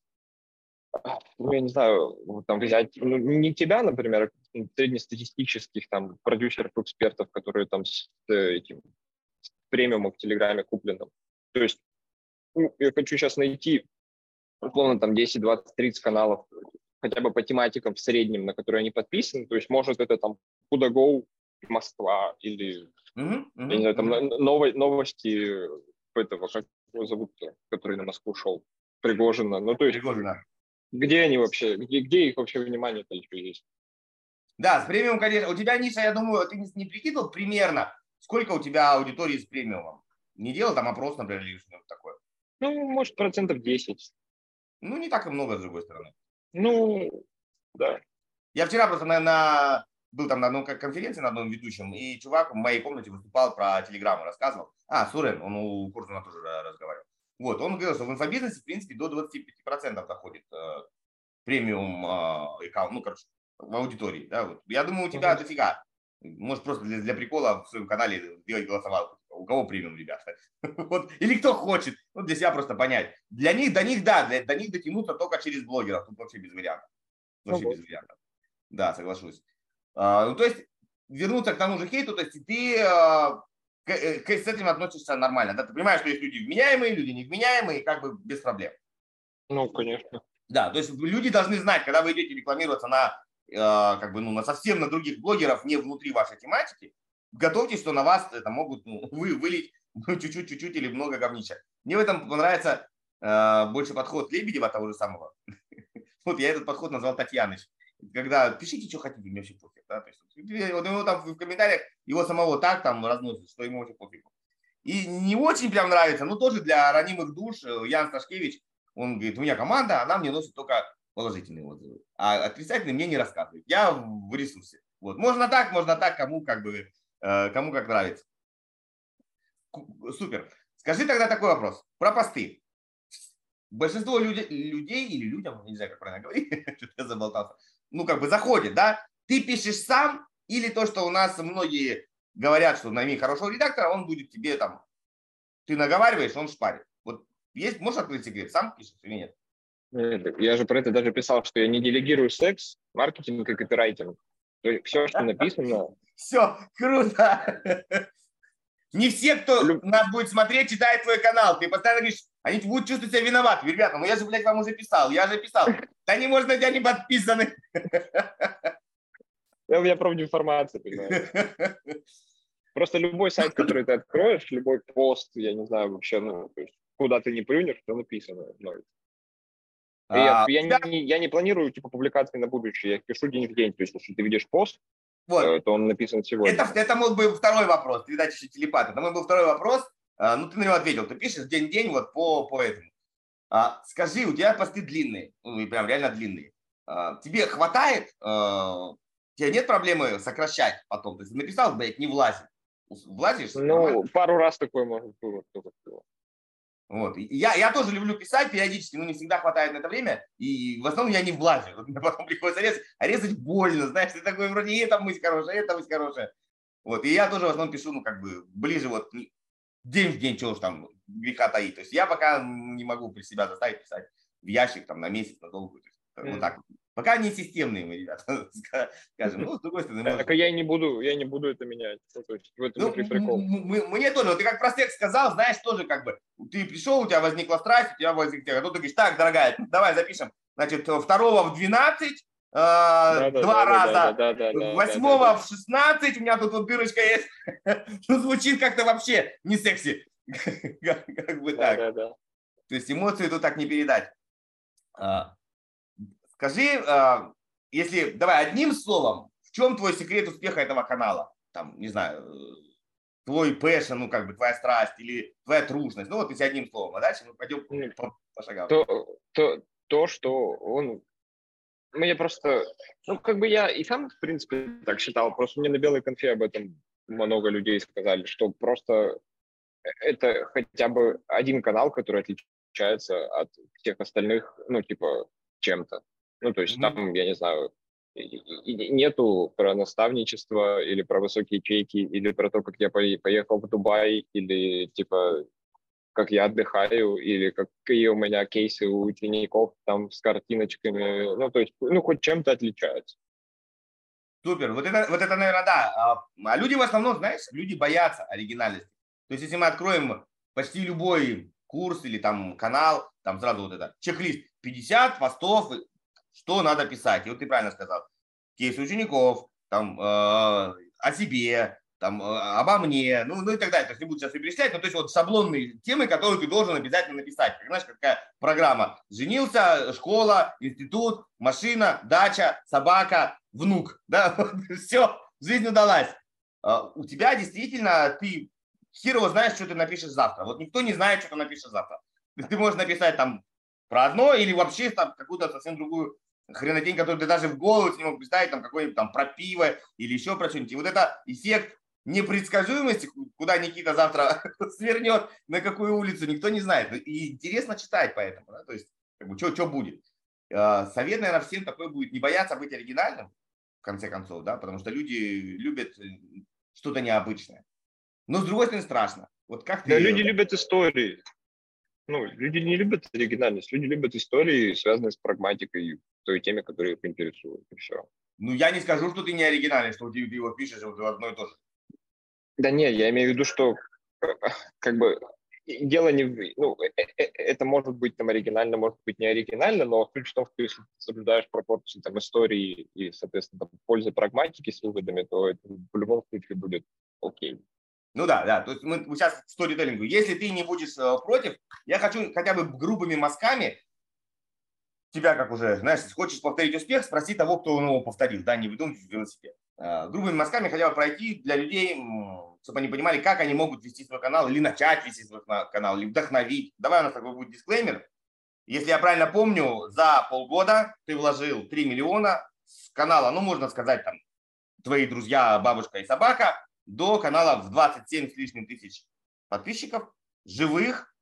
ну, я не знаю, там взять, ну, не тебя, например, а среднестатистических там продюсеров, экспертов, которые там с этим с премиумом в Телеграме купленным. То есть ну, я хочу сейчас найти, условно, там 10, 20, 30 каналов, хотя бы по тематикам в среднем, на которые они подписаны. То есть, может, это там Куда.Go, Москва или, mm-hmm, mm-hmm, я не знаю, там ново- новости этого, как его зовут, который на Москву шел, Пригожина. Ну, то есть, Пригожина. Где они вообще, где, где их вообще внимание-то еще есть? Да, с премиумом, конечно. У тебя, Ниша, я думаю, ты не, прикидывал примерно, сколько у тебя аудитории с премиумом? Не делал там опрос, например, или что-то такое? Ну, может, процентов 10. Ну, не так и много, с другой стороны. Ну, да. Я вчера просто на, на был там на одной конференции, на одном ведущем, и чувак в моей комнате выступал про телеграмму, рассказывал. А, Сурен, он у Курзуна тоже разговаривал. Вот, он говорил, что в инфобизнесе, в принципе, до 25% доходит э, премиум э, аккаунт, ну, короче, в аудитории. Да, вот. Я думаю, у тебя uh-huh. дофига. Может, просто для, для прикола в своем канале делать голосовалку. У кого премиум, ребята? вот. Или кто хочет. Ну, для себя просто понять. Для них, до них, да, для, до них дотянуться только через блогеров. Тут вообще без вариантов. Вообще uh-huh. без вариантов. Да, соглашусь. А, ну, то есть, вернуться к тому же хейту, то есть ты а, к к, с этим относишься нормально. Да? Ты понимаешь, что есть люди вменяемые, люди невменяемые, как бы без проблем. Ну, конечно. Да, то есть люди должны знать, когда вы идете рекламироваться на, э, как бы, ну, на совсем на других блогеров, не внутри вашей тематики, готовьтесь, что на вас это могут ну, вы, вылить ну, чуть-чуть, чуть-чуть или много говнища. Мне в этом понравится э, больше подход Лебедева того же самого. Вот я этот подход назвал Татьяныч. Когда пишите, что хотите, мне вообще пофиг. Да? То есть, вот ему там в комментариях его самого так там разносят, что ему вообще пофиг. И не очень прям нравится, но тоже для ранимых душ э, Ян Сташкевич, он говорит, у меня команда, она мне носит только положительные отзывы, а отрицательные мне не рассказывает. Я в ресурсе. Вот. Можно так, можно так, кому как бы, э, кому как нравится. Супер. Скажи тогда такой вопрос про посты. Большинство людей, людей или людям, не знаю, как правильно говорить, что-то я заболтался, ну, как бы заходит, да, ты пишешь сам или то, что у нас многие говорят, что найми хорошего редактора, он будет тебе там, ты наговариваешь, он шпарит. Вот есть, можешь открыть секрет, сам пишешь или нет? Я же про это даже писал, что я не делегирую секс, маркетинг и копирайтинг. Все, что написано... Все, круто! Не все, кто нас будет смотреть, читает твой канал. Ты постоянно говоришь, они будут чувствовать себя виноватыми. Ребята, ну я же, блядь, вам уже писал, я же писал. Да не можно, тебя не подписаны. У меня правда информация, понимаешь. Просто любой сайт, который ты откроешь, любой пост, я не знаю, вообще, ну, то есть, куда ты не плюнешь, то написано. Ну, а, я, я, не, я не планирую типа публикации на будущее, я пишу день в день. То есть, если ты видишь пост, вот. Э, то он написан сегодня. Это, это мог бы второй вопрос. Ты, видать, еще телепат. Это мой был второй вопрос. А, ну, ты на него ответил. Ты пишешь день в день вот по, по этому. А, скажи, у тебя посты длинные, ну, и прям реально длинные. А, тебе хватает, а, тебе нет проблемы сокращать потом? То есть написал, блядь, не влазит. Влазишь? Ну, нормально? пару раз такое может было. Вот. Я, я тоже люблю писать периодически, но не всегда хватает на это время. И в основном я не влазю. Мне потом приходится резать, а резать больно. Знаешь, ты такой вроде и эта мысль хорошая, и эта мысль хорошая. Вот. И я тоже в основном пишу, ну, как бы ближе вот день в день, чего уж там греха таить. То есть я пока не могу при себя заставить писать в ящик там на месяц, на долгую. Mm-hmm. Вот так. Пока не системные мы, ребята, скажем. Ну, с другой стороны. Так я и не буду, я не буду это менять. Ну, в этом ну, прикол. Мне тоже, вот ты как проспект сказал, знаешь, тоже как бы, ты пришел, у тебя возникла страсть, у тебя возникла, а тут ты говоришь, так, дорогая, давай запишем, значит, второго в 12, да, два раза, восьмого в 16, у меня тут вот дырочка есть, ну, звучит как-то вообще не секси, как бы так. То есть эмоции тут так не передать. А, Скажи, а, если, давай одним словом, в чем твой секрет успеха этого канала? Там, не знаю, твой passion, ну, как бы твоя страсть или твоя трушность. Ну, вот если одним словом, а дальше мы пойдем по, по шагам. То, то, то, что он мне просто, ну, как бы я и сам, в принципе, так считал, просто мне на белой конфе об этом много людей сказали, что просто это хотя бы один канал, который отличается от всех остальных, ну, типа, чем-то. Ну, то есть mm-hmm. там, я не знаю, нету про наставничество или про высокие чеки, или про то, как я поехал в Дубай, или типа как я отдыхаю, или какие у меня кейсы у учеников там с картиночками. Ну, то есть, ну, хоть чем-то отличаются. Супер. Вот это, вот это, наверное, да. А, а люди в основном, знаешь, люди боятся оригинальности. То есть, если мы откроем почти любой курс или там канал, там сразу вот это, чек-лист, 50 постов что надо писать. И вот ты правильно сказал. Кейсы учеников, там, э, о себе, там, э, обо мне, ну, ну и так далее. То есть не буду сейчас перечислять, но то есть вот шаблонные темы, которые ты должен обязательно написать. Как, знаешь, какая программа. Женился, школа, институт, машина, дача, собака, внук. Да, все, жизнь удалась. А, у тебя действительно, ты хер его знаешь, что ты напишешь завтра. Вот никто не знает, что ты напишешь завтра. Ты можешь написать там про одно или вообще там какую-то совсем другую хренотень, которую ты даже в голову не мог представить, там какой-нибудь там про пиво или еще про что-нибудь. И вот это эффект непредсказуемости, куда Никита завтра свернет, на какую улицу, никто не знает. И интересно читать поэтому, да? то есть, как бы, что будет. А, совет, наверное, всем такой будет, не бояться быть оригинальным, в конце концов, да, потому что люди любят э, что-то необычное. Но с другой стороны страшно. Вот как ты... Да, люди любят истории ну, люди не любят оригинальность, люди любят истории, связанные с прагматикой, той теме, которая их интересует, и все. Ну, я не скажу, что ты не оригинальный, что ты, его пишешь вот в одно и то же. Да нет, я имею в виду, что как бы дело не. Ну, это может быть там оригинально, может быть не оригинально, но суть в том, что если ты соблюдаешь пропорции там истории и, соответственно, там, пользы прагматики с выводами, то это в любом случае будет окей. Ну да, да. То есть мы сейчас сторителлингу. Если ты не будешь э, против, я хочу хотя бы грубыми мазками тебя, как уже, знаешь, хочешь повторить успех, спроси того, кто его повторил, да, не выдумывай велосипед. Э, грубыми мазками хотя бы пройти для людей, чтобы они понимали, как они могут вести свой канал или начать вести свой канал, или вдохновить. Давай у нас такой будет дисклеймер. Если я правильно помню, за полгода ты вложил 3 миллиона с канала, ну, можно сказать, там, твои друзья, бабушка и собака, до канала в 27 с лишним тысяч подписчиков, живых,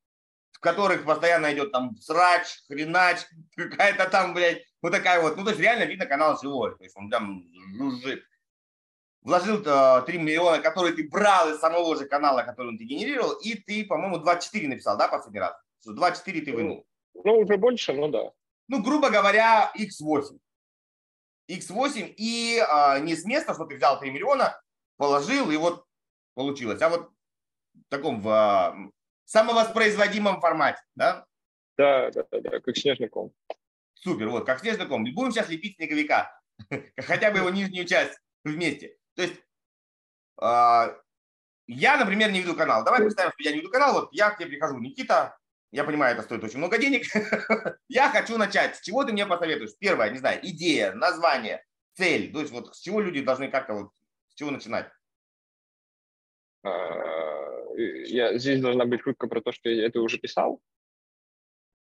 в которых постоянно идет там срач, хренач, какая-то там, блядь, вот такая вот. Ну, то есть реально видно канал живой. То есть он там жужжит. Вложил -то 3 миллиона, которые ты брал из самого же канала, который он ты генерировал, и ты, по-моему, 24 написал, да, последний раз? 24 ты вынул. Ну, уже больше, ну да. Ну, грубо говоря, x8. x8 и а, не с места, что ты взял 3 миллиона, положил, и вот получилось. А вот в таком в а, самовоспроизводимом формате, да? Да, да, да, да, как снежный ком. Супер, вот, как снежный ком. Будем сейчас лепить снеговика, хотя бы его нижнюю часть вместе. То есть э, я, например, не веду канал. Давай представим, что я не веду канал. Вот я к тебе прихожу, Никита, я понимаю, это стоит очень много денег. я хочу начать. С чего ты мне посоветуешь? Первое, не знаю, идея, название, цель. То есть вот с чего люди должны как-то вот чего начинать? А, я, здесь должна быть шутка про то, что я это уже писал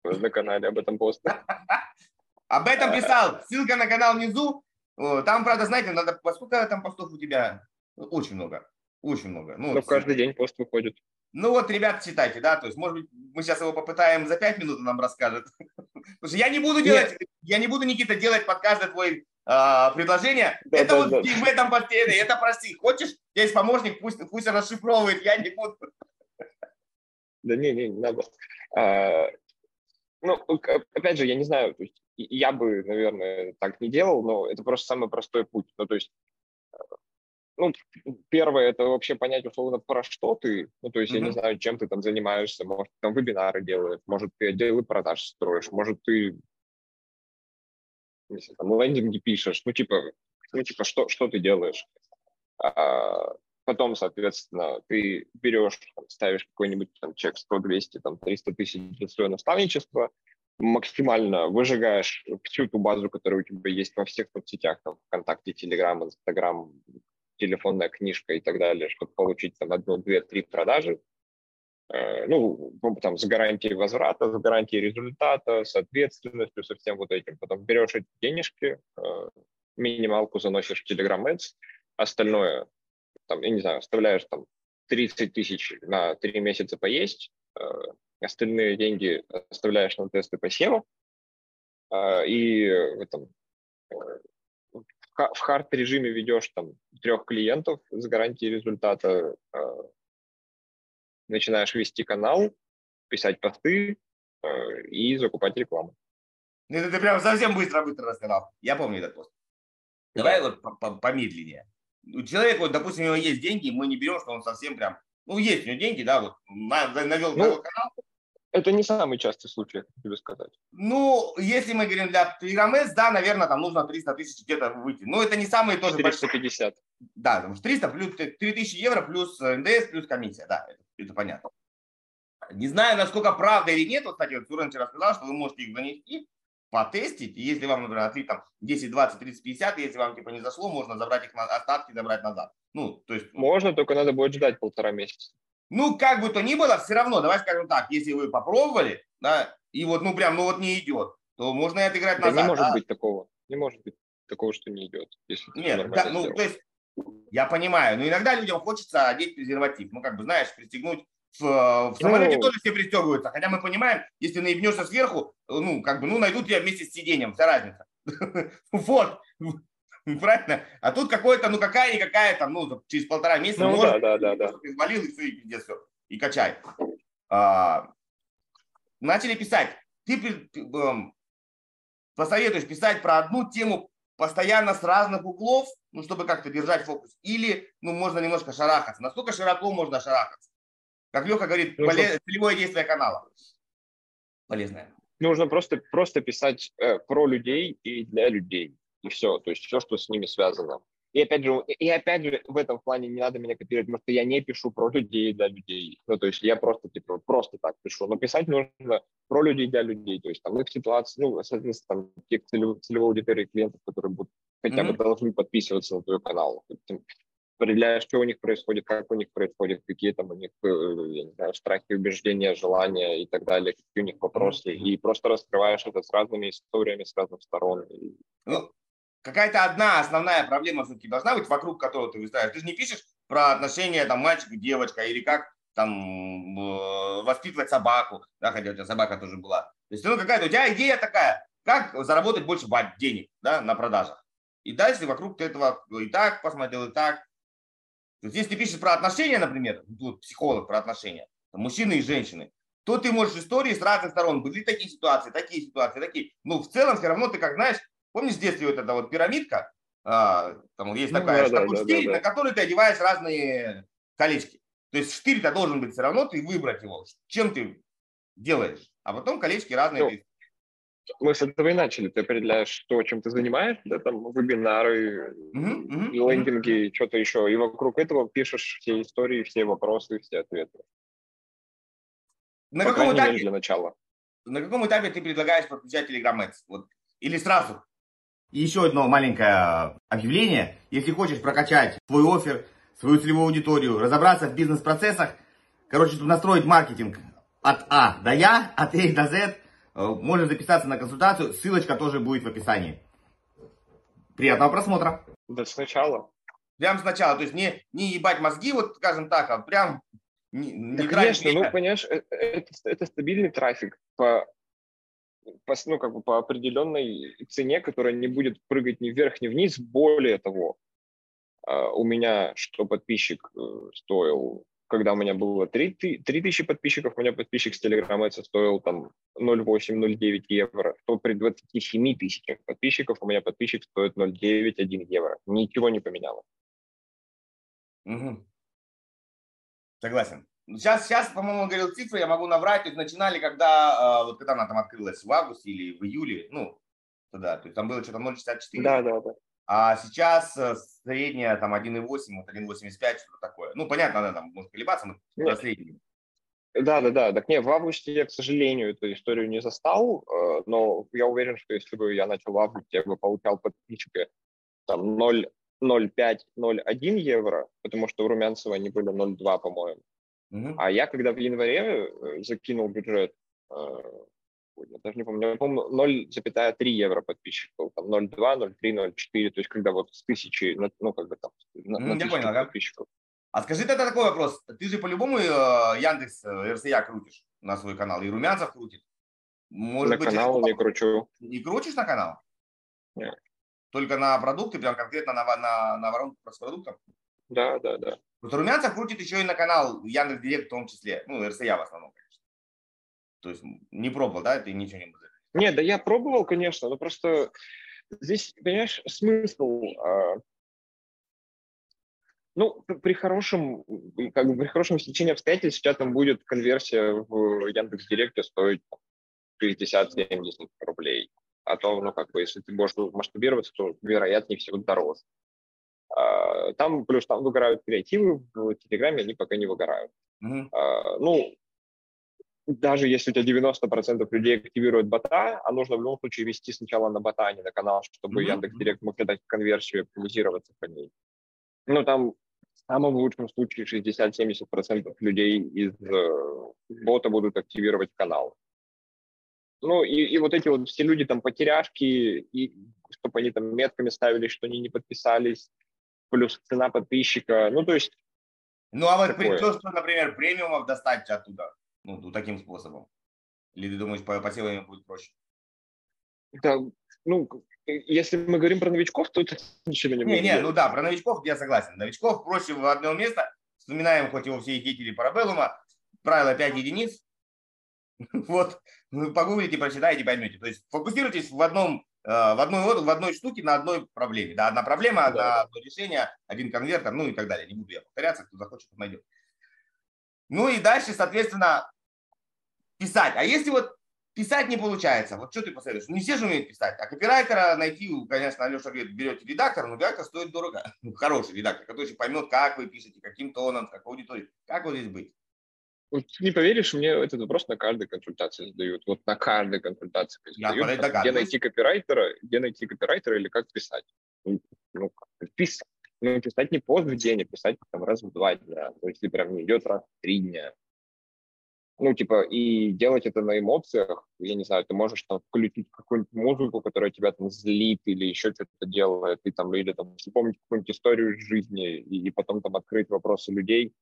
на канале об этом пост. Об этом писал. Ссылка на канал внизу. Там, правда, знаете, надо... Сколько там постов у тебя? Очень много. Очень много. Ну, Но каждый день пост выходит. Ну вот, ребят, читайте, да, то есть, может быть, мы сейчас его попытаем за пять минут, он нам расскажет. Потому что я не буду делать, Нет. я не буду, Никита, делать под каждый твой а, предложение. Да, это да, вот да. в этом постели, это прости. Хочешь, есть помощник, пусть, пусть расшифровывает, я не буду. Да не, не, не надо. А, ну, опять же, я не знаю, то есть я бы, наверное, так не делал, но это просто самый простой путь. Ну, то есть, ну, первое, это вообще понять, условно, про что ты. Ну, то есть, mm-hmm. я не знаю, чем ты там занимаешься. Может, ты там вебинары делаешь, может, ты отделы продаж строишь, может, ты если там лендинги пишешь, ну типа, ну типа что, что ты делаешь? А, потом, соответственно, ты берешь, там, ставишь какой-нибудь там чек 100, 200, там 300 тысяч для своего наставничества, максимально выжигаешь всю ту базу, которая у тебя есть во всех соцсетях, там, ВКонтакте, Телеграм, Инстаграм, телефонная книжка и так далее, чтобы получить там одну, две, три продажи, Э, ну, там, с гарантией возврата, с гарантией результата, с ответственностью, со всем вот этим. Потом берешь эти денежки, э, минималку заносишь в Telegram Ads, остальное, там, я не знаю, оставляешь там 30 тысяч на 3 месяца поесть, э, остальные деньги оставляешь на тесты по SEO, и в этом в хард режиме ведешь там трех клиентов с гарантией результата, начинаешь вести канал, писать посты э, и закупать рекламу. Ну, это ты прям совсем быстро-быстро рассказал. Я помню этот пост. Давай вот помедленнее. У человека, вот, допустим, у него есть деньги, мы не берем, что он совсем прям... Ну, есть у него деньги, да, вот, навел, ну, навел канал. Это не самый частый случай, тебе сказать. Ну, если мы говорим для Telegram да, наверное, там нужно 300 тысяч где-то выйти. Но это не самые тоже 450. Большие. Да, там 300 плюс 3000 евро плюс НДС плюс комиссия, да, это, это понятно. Не знаю, насколько правда или нет, вот, кстати, вот Фюрен вчера сказал, что вы можете их занести, потестить, и если вам, например, отлить там 10, 20, 30, 50, если вам типа не зашло, можно забрать их на остатки, забрать назад. Ну, то есть... Можно, только надо будет ждать полтора месяца. Ну, как бы то ни было, все равно, давай скажем так, если вы попробовали, да, и вот, ну, прям, ну, вот не идет, то можно это играть да назад. не может да? быть такого. Не может быть такого, что не идет. Если Нет, да, ну, то есть, я понимаю, но иногда людям хочется одеть презерватив. Ну, как бы, знаешь, пристегнуть в, в самолете ну, тоже все пристегиваются. Хотя мы понимаем, если наебнешься сверху, ну, как бы, ну, найдут тебя вместе с сиденьем, вся разница. Вот. Правильно? А тут какое-то, ну какая-никакая там, ну, через полтора месяца ну, может, да, да, да, да. извалил и все, и пиздец, все, и качай. А, начали писать. Ты, ты эм, посоветуешь писать про одну тему постоянно с разных углов, ну, чтобы как-то держать фокус, или, ну, можно немножко шарахаться. Насколько широко можно шарахаться? Как Леха говорит, Нужно- поле- целевое действие канала. Полезное. Нужно просто, просто писать э, про людей и для людей. И все. То есть все, что с ними связано. И опять же, и опять же, в этом плане не надо меня копировать, потому что я не пишу про людей для людей. Ну, то есть я просто, типа, просто так пишу. Но писать нужно про людей для людей. То есть там их ситуации, ну, соответственно, там, тех целевой, целевой аудитории клиентов, которые будут хотя бы Мгм. должны подписываться на твой канал. Ты определяешь, что у них происходит, как у них происходит, какие там у них, э, я не знаю, страхи, убеждения, желания и так далее, какие у них вопросы. И просто раскрываешь это с разными историями, с разных сторон. Ну, какая-то одна основная проблема все-таки должна быть, вокруг которой ты выстраиваешь. Ты же не пишешь про отношения там мальчик и девочка, или как там э, воспитывать собаку, да, хотя у тебя собака тоже была. То есть, ну, какая-то у тебя идея такая, как заработать больше денег, да, на продажах. И дальше вокруг ты этого и так посмотрел, и так. То есть, если ты пишешь про отношения, например, тут психолог про отношения, там, мужчины и женщины, то ты можешь истории с разных сторон. Были такие ситуации, такие ситуации, такие. Ну, в целом, все равно ты как знаешь, помнишь в детстве вот эта вот пирамидка, а, там есть Ну, такая, да, такой да, штырь, да, да. на который ты одеваешь разные колечки. То есть штырь-то должен быть все равно, ты выбрать его, чем ты делаешь. А потом колечки разные. Ну, мы с этого и начали. Ты определяешь то, чем ты занимаешься, да, там вебинары, и лендинги, что-то еще. И вокруг этого пишешь все истории, все вопросы, все ответы. на, По каком крайней мере, этапе, для начала. на каком этапе ты предлагаешь подключать Telegram Ads? Вот. Или сразу? И еще одно маленькое объявление. Если хочешь прокачать свой офер, свою целевую аудиторию, разобраться в бизнес-процессах, короче, чтобы настроить маркетинг от А до Я, от А до Z, э, можешь записаться на консультацию. Ссылочка тоже будет в описании. Приятного просмотра. Да сначала. Прям сначала, то есть не, не ебать мозги, вот скажем так, а прям не, не Да, конечно, ну, понимаешь, э, это, это стабильный трафик по, ну, как бы по определенной цене, которая не будет прыгать ни вверх, ни вниз. Более того, а, у меня что подписчик э, стоил, когда у меня было 3, ты- 3 тысячи подписчиков, у меня подписчик с Telegram Ads стоил там 0,8-0,9 евро, то при 27 тысячах подписчиков у меня подписчик стоит 0,9-1 евро. Ничего не поменялось. Мгм. Согласен. Сейчас, сейчас, по-моему, он говорил цифры, я могу наврать. То есть начинали, когда, э, вот когда она там открылась, в августе или в июле, ну, тогда, то есть там было что-то 0,64. Да, да, да. А сейчас э, средняя там 1,8, вот 1,85, что-то такое. Ну, понятно, она там может колебаться, Нет. про среднюю. Да, да, да. Так нет, в августе я, к сожалению, эту историю не застал, э, но я уверен, что если бы я начал в августе, я бы получал подписчика там 0, 0,5, 0,1 евро, потому что у Румянцева они были 0,2, по-моему. А я, когда в январе э, закинул бюджет, э, я даже не помню, я помню, 0,3 евро подписчик был, там 0,2, 0,3, 0,4, то есть когда вот с тысячи, ну, как бы там, на, на я понял, подписчиков. А скажи тогда такой вопрос. Ты же по-любому э, Яндекс РСЯ крутишь на свой канал, и Румянцев крутит. Может на быть, канал не кручу. Не крутишь на канал? Нет. Только на продукты, прям конкретно на, на, на воронку с продуктом? Да, да, да. Вот Румянцев крутит еще и на канал Яндекс Директ в том числе. Ну, РСЯ в основном, конечно. То есть не пробовал, да, ты ничего не будешь. Нет, да я пробовал, конечно, но просто здесь, понимаешь, смысл. а, ну, при хорошем, как бы при хорошем стечении обстоятельств сейчас там будет конверсия в Яндекс Директе стоить там, 60-70 рублей. А то, ну, как бы, если ты будешь масштабироваться, то, вероятнее всего, дороже. А, Там, плюс там выгорают креативы, в Телеграме они пока не выгорают. А, ну, даже если у тебя 90% людей активируют бота, а нужно в любом случае вести сначала на бота, а не на канал, чтобы Мгм, Яндекс Директ мог дать конверсию и оптимизироваться по ней. Ну, там в самом лучшем случае 60-70% людей из э, бота будут активировать канал. Ну, и, и вот эти вот все люди там потеряшки, и чтобы они там метками ставили, что они не подписались, плюс цена подписчика. Ну, то есть Ну, а вот Такое. то, что, например, премиумов достать оттуда, ну, ну, таким способом. Или ты думаешь, по, по силам будет проще? Да, ну, если мы говорим про новичков, то это ничего не Не, будет не, делать. ну да, про новичков я согласен. Новичков проще в одно место. Вспоминаем, хоть его все хитили парабеллума, правило 5 единиц. Вот, ну, погуглите, прочитайте, поймете. То есть фокусируйтесь в одном в одной, в одной штуке на одной проблеме. Да, одна проблема, да. одно решение, один конвертер, ну и так далее. Не буду я повторяться, кто захочет, найдет. Ну и дальше, соответственно, писать. А если вот писать не получается. Вот что ты посоветуешь? Не все же умеют писать. А копирайтера найти, конечно, Алеша говорит, берете редактора, но редактор стоит дорого. Ну, хороший редактор, который поймет, как вы пишете, каким тоном, какой аудиторией. Как вот здесь быть? Не поверишь, мне этот вопрос на каждой консультации задают. Вот на каждой консультации задают. Я где найти копирайтера, где найти копирайтера или как писать. Ну, ну писать. Ну, писать не пост в день, а писать там раз в два дня. То есть, если прям не идет раз в три дня ну, типа, и делать это на эмоциях, я не знаю, ты можешь там включить какую-нибудь музыку, которая тебя там злит или еще что-то делает, и там, или там вспомнить какую-нибудь историю из жизни, и, и потом там открыть вопросы людей,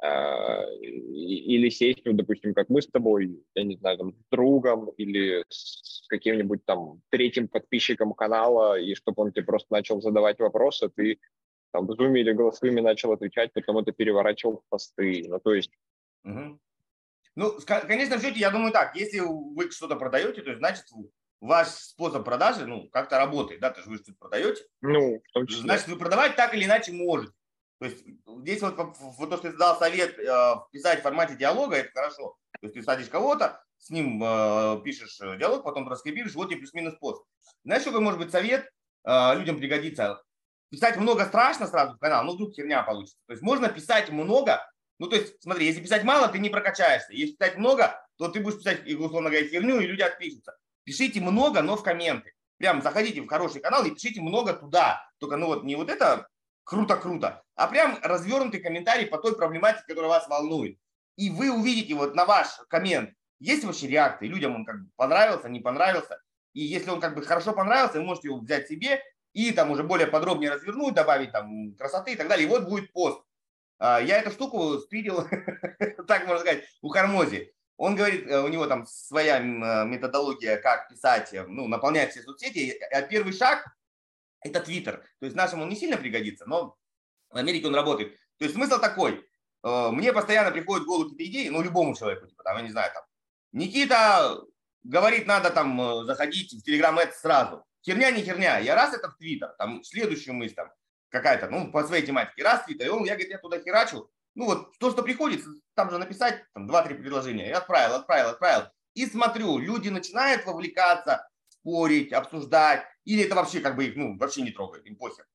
или сесть, ну, допустим, как мы с тобой, я не знаю, там, с другом или с каким-нибудь там третьим подписчиком канала, и чтобы он тебе просто начал задавать вопросы, ты там в зуме или голосовыми начал отвечать, потом это переворачивал в посты. Ну, то есть Угу. Ну, в конечном счете, я думаю так, если вы что-то продаете, то есть, значит, ваш способ продажи, ну, как-то работает, да, то есть вы что-то продаете. Ну, в том числе. Значит, вы продавать так или иначе можете. То есть здесь вот, вот то, что ты дал совет э, писать в формате диалога, это хорошо. То есть ты садишь кого-то, с ним э, пишешь э, диалог, потом транскрибируешь, вот тебе плюс-минус пост. Знаешь, какой может быть совет людям пригодится? Писать много страшно сразу в канал, ну вдруг херня получится. То есть можно писать много, ну, то есть, смотри, если писать мало, ты не прокачаешься. Если писать много, то ты будешь писать, условно говоря, херню, и люди отпишутся. Пишите много, но в комменты. Прям заходите в хороший канал и пишите много туда. Только, ну вот, не вот это круто-круто, а прям развернутый комментарий по той проблематике, которая вас волнует. И вы увидите вот на ваш коммент, есть вообще реакции, людям он как бы понравился, не понравился. И если он как бы хорошо понравился, вы можете его взять себе и там уже более подробнее развернуть, добавить там красоты и так далее. И вот будет пост. А, я эту штуку спидил, так можно сказать, у Хармози. Он говорит, э, у него там своя методология, как писать, э, ну, наполнять все соцсети. А первый шаг – это Твиттер. То есть нашему он не сильно пригодится, но в Америке он работает. То есть смысл такой. Э, мне постоянно приходят в голову какие-то идеи, ну, любому человеку, типа, там, я не знаю, там, Никита говорит, надо там заходить в Telegram это сразу. Херня не херня. Я раз это в Твиттер, там следующую мысль, там, какая-то, ну, по своей тематике, раз твита, и он, я, говорит, я туда херачу, ну, вот то, что приходится, там же написать, там, два-три предложения, я отправил, отправил, отправил, и смотрю, люди начинают вовлекаться, спорить, обсуждать, или это вообще как бы их, ну, вообще не трогает, им похер.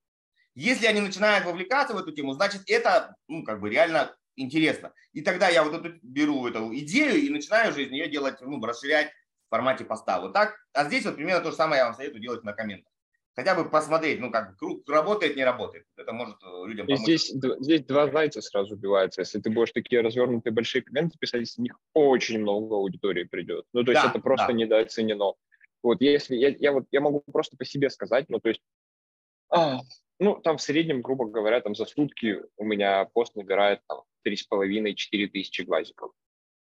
Если они начинают вовлекаться в эту тему, значит, это, ну, как бы реально интересно. И тогда я вот эту беру эту идею и начинаю уже из нее делать, ну, расширять в формате поста. Вот так. А здесь вот примерно то же самое я вам советую делать на комментах хотя бы посмотреть, ну, как круг работает, не работает. Это может э, людям помочь. Здесь, здесь два зайца сразу убиваются. Если ты будешь такие развернутые большие комменты писать, с них очень много аудитории придет. Ну, то есть да, это просто да. недооценено. Вот если я, я вот я могу просто по себе сказать, ну, то есть, а, ну, там в среднем, грубо говоря, там за сутки у меня пост набирает там три с половиной, четыре тысячи глазиков.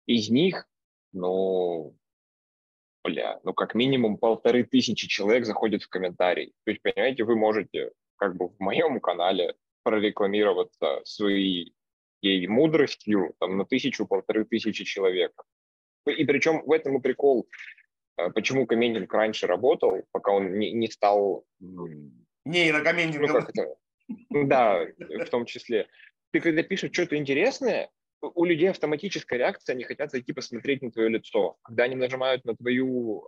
Из них, ну, бля, ну как минимум полторы тысячи человек заходят в комментарий. То есть, понимаете, вы можете как бы в моем канале прорекламироваться своей ей мудростью там, на тысячу-полторы тысячи человек. И причем в этом и прикол, почему комментинг раньше работал, пока он не, не стал... Нейрокомментингом. Ну, да, в том числе. Ты когда пишешь что-то интересное, у людей автоматическая реакция, они хотят зайти посмотреть на твое лицо. Когда они нажимают на твою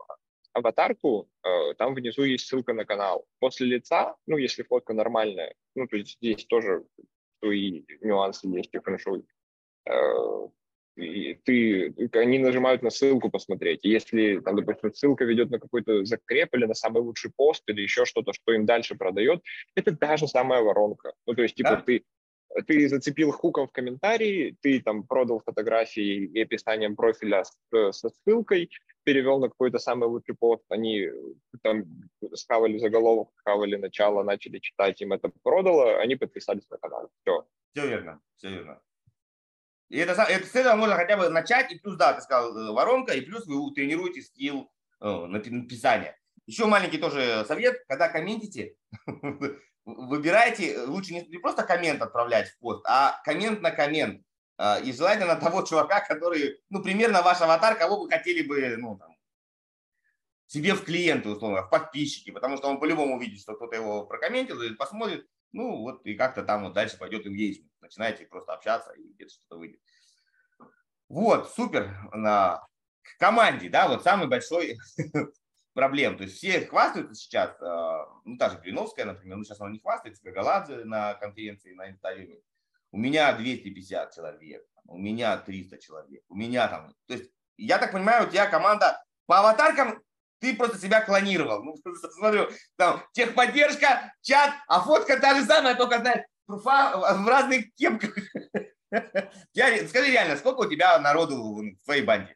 аватарку, э, там внизу есть ссылка на канал. После лица, ну, если фотка нормальная, ну, то есть здесь тоже свои нюансы есть и хорошо. Э, и ты, они нажимают на ссылку посмотреть. Если, там, допустим, ссылка ведет на какой-то закреп или на самый лучший пост или еще что-то, что им дальше продает, это даже самая воронка. Ну, то есть, типа, да? ты ты зацепил хуком в комментарии, ты там продал фотографии и описанием профиля с, со ссылкой, перевел на какой-то самый лучший пост, они там схавали заголовок, схавали начало, начали читать, им это продало, они подписались на канал. Все. Все верно, все верно. И это, это с этого можно хотя бы начать, и плюс, да, ты сказал, э, воронка, и плюс вы тренируете скилл э, написания. Еще маленький тоже совет, когда комментите, выбирайте, э, лучше не, просто коммент отправлять в пост, а коммент на коммент. И желательно того чувака, который, ну, примерно ваш аватар, кого вы хотели бы, ну, там, себе в клиенты, условно, в подписчики, потому что он по-любому увидит, что кто-то его прокомментил или посмотрит, ну вот и как-то там вот дальше пойдет engagement. Начинаете просто общаться и где-то что-то выйдет. Вот, супер. На команде, да, вот самый большой проблем. То есть все хвастаются сейчас, а, ну, та же Клиновская, например, ну, сейчас она не хвастается, Гагаладзе на конференции на Инстаграме. У меня 250 человек, у меня 300 человек, у меня там, то есть я так понимаю, у тебя команда по аватаркам ты просто себя клонировал. Ну, смотрю, там техподдержка, чат, а фотка та же самая, только, знаешь, в разных кепках. Скажи реально, сколько у тебя народу в твоей банде?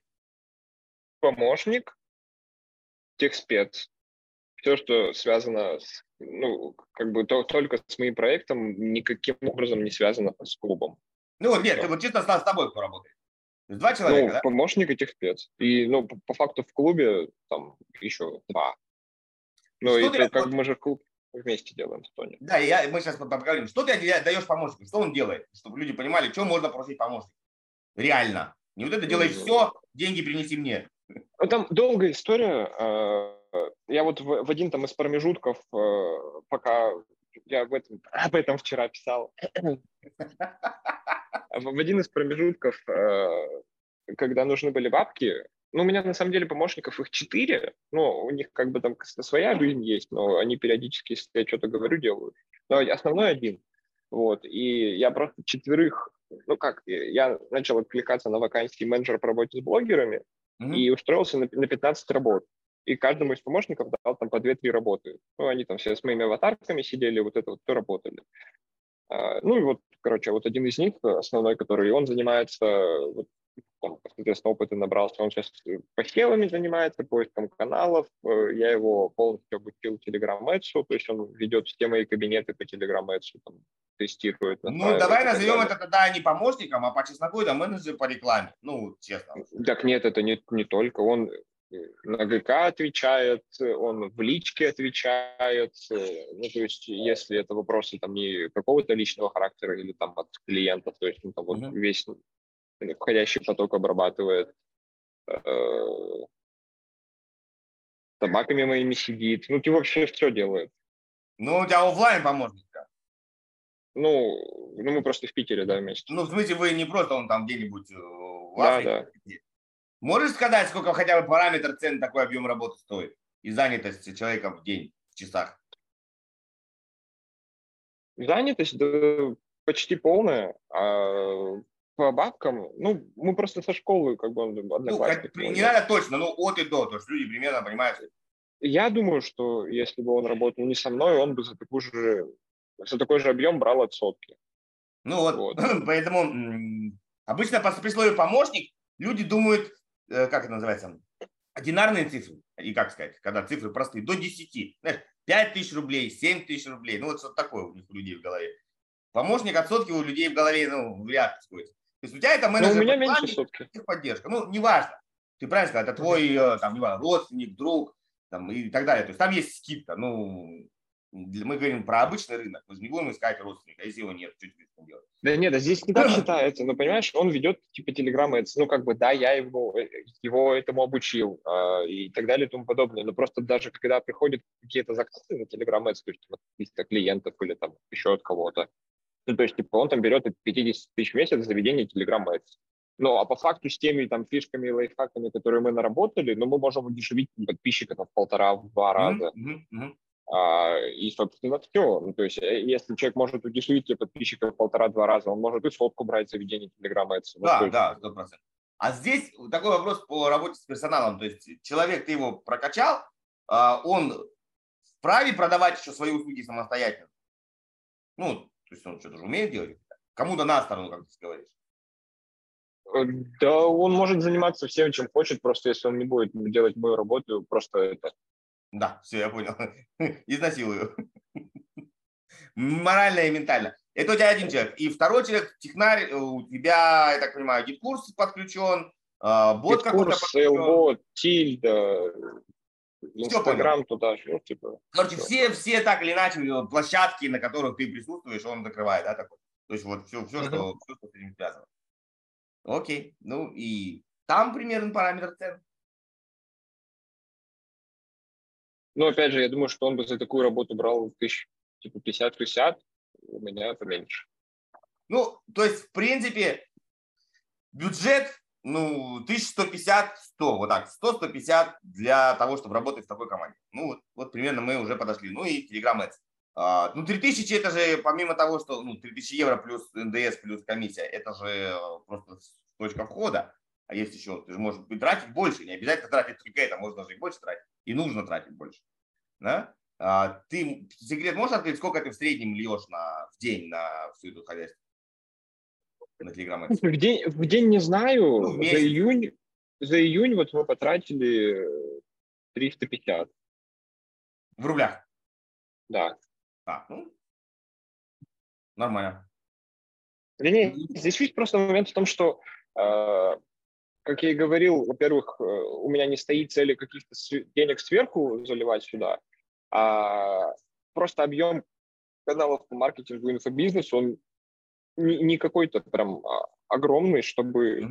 Помощник, техспец. Все, что связано с, ну, как бы то, только с моим проектом, никаким образом не связано с клубом. Ну вот нет, ты вот чисто с тобой кто работает. Два человека, ну, да? помощник и техспец. И, ну, по, по факту в клубе там еще два. Ну, и ты, как мы же в клуб вместе делаем с Тони. Да, я, мы сейчас поговорим. Что ты даешь помощнику? Что он делает? Чтобы люди понимали, что можно просить помощника. Реально. Не вот это делаешь ну, все, деньги принеси мне. Ну, там долгая история. А, я вот в, в один там из промежутков, а, пока я об этом, об этом вчера писал, в один из промежутков, а, когда нужны были бабки, ну, у меня на самом деле помощников их четыре, ну, у них как бы там своя жизнь есть, но они периодически, если я что-то говорю, делают. Но основной один. Вот, и я просто четверых, ну как, я начал откликаться на вакансии менеджера по работе с блогерами mm-hmm. и устроился на, на 15 работ. И каждому из помощников дал там по 2-3 работы. Ну, они там все с моими аватарками сидели, вот это вот все работали. А, ну и вот, короче, вот один из них, основной, который, он занимается вот, там, соответственно, опыта набрался. Он сейчас э, посевами занимается, поиском каналов. Э, я его полностью обучил Ads, то есть он ведет все мои кабинеты по Ads, там, тестирует. Ну, давай назовем это тогда не помощником, а по чесноку это менеджер по рекламе. Ну, честно. Так нет, это не, не только. Он на ГК отвечает, он в личке отвечает. Ну, то есть, если это вопросы там не какого-то личного характера или там от клиентов, то есть, ну, там вот uh-huh. весь входящий поток обрабатывает, э, собаками моими сидит, ну, ты вообще все делает. Ну, у тебя офлайн помощник Ну, ну, мы просто в Питере, да, вместе. Ну, в смысле, вы не просто он там где-нибудь э, в Африке? Да, да. Можешь сказать, сколько хотя бы параметр цен такой объем работы стоит и занятости человека в день, в часах? Занятость да, почти полная. А по бабкам, ну, мы просто со школы как бы. Ну, не надо точно, ну, от и до, то есть люди примерно понимают. Я думаю, что если бы он работал не со мной, он бы за такой же, за такой же объем брал от сотки. Ну вот, вот. поэтому обычно при слове помощник люди думают, как это называется, одинарные цифры, и как сказать, когда цифры простые, до 10. Знаешь, 5 тысяч рублей, 7 тысяч рублей, ну вот что-то такое у них у людей в голове. Помощник от сотки у людей в голове, ну, вряд ли сходит. То есть у тебя это менеджер ну, у меня меньше сотки. поддержка. Ну, неважно. Ты правильно сказал, это твой э, там, неважно, родственник, друг там, и так далее. То есть там есть скидка. Ну, мы говорим про обычный рынок, мы же не будем искать родственника, если его нет, что тебе делать? Да нет, да здесь не так считается, но понимаешь, он ведет типа телеграммы, ну как бы да, я его, э, его этому обучил э, и так далее и тому подобное, но просто даже когда приходят какие-то заказы на телеграммы, то есть вот, клиентов или там еще от кого-то, ну, то есть, типа, он там берет 50 тысяч в месяц за ведение Telegram Ads. Ну, а по факту с теми там фишками и лайфхаками, которые мы наработали, ну, мы можем удешевить подписчиков в полтора-два раза. Mm-hmm. Mm-hmm. А, и, собственно, все. Ну, то есть, э, если человек может удешевить тебе подписчиков полтора-два раза, он может и сотку брать за ведение Telegram Ads. Ну, да, да, сто процентов. А здесь такой вопрос по работе с персоналом. То есть человек, ты его прокачал, а, он вправе продавать еще свои услуги самостоятельно. Ну, то есть он что-то же умеет делать? Кому-то на сторону, как ты говоришь. Э, да, он может заниматься всем, чем хочет, просто если он не будет делать мою работу, просто это... Да, все, я понял. Изнасилую. Морально и ментально. Это у тебя один человек. И второй человек, технарь, э, у тебя, я так понимаю, GetCourse подключен, а, бот какой-то подключен. Бот, тильда, Инстаграм туда, ну, типа. Короче, все, все так или иначе э, площадки, на которых ты присутствуешь, он закрывает, да, такой. То есть вот все, все, что, все, что с этим связано. Окей, ну и там примерно параметр цен. Ну, опять же, я думаю, что он бы за такую работу брал тысяч, типа 50-60, у меня это меньше. Ну, то есть, в принципе, бюджет, ну, 1150-100, вот так, 100-150 для того, чтобы работать в такой команде. Ну, вот, вот примерно мы уже подошли. Ну и Telegram Ads. А, ну, 3000 это же, помимо того, что, ну, 3000 евро плюс НДС плюс комиссия, это же э, просто точка входа. А есть еще, ты же можешь тратить больше, не обязательно тратить только это, можно же и больше тратить. И нужно тратить больше. Да? А, ты секрет можешь открыть, сколько ты в среднем льешь на, в день на всю эту хозяйство? На Telegram? В день, в день не знаю. Ну, за июнь, за июнь вот мы потратили 350. В рублях? Да. А, ну, нормально. Нет, здесь ведь просто момент в том, что, э, как я и говорил, во-первых, э, у меня не стоит цели каких-то денег сверху заливать сюда, а просто объем каналов по маркетингу и инфобизнесу, он не, не какой-то прям а, огромный, чтобы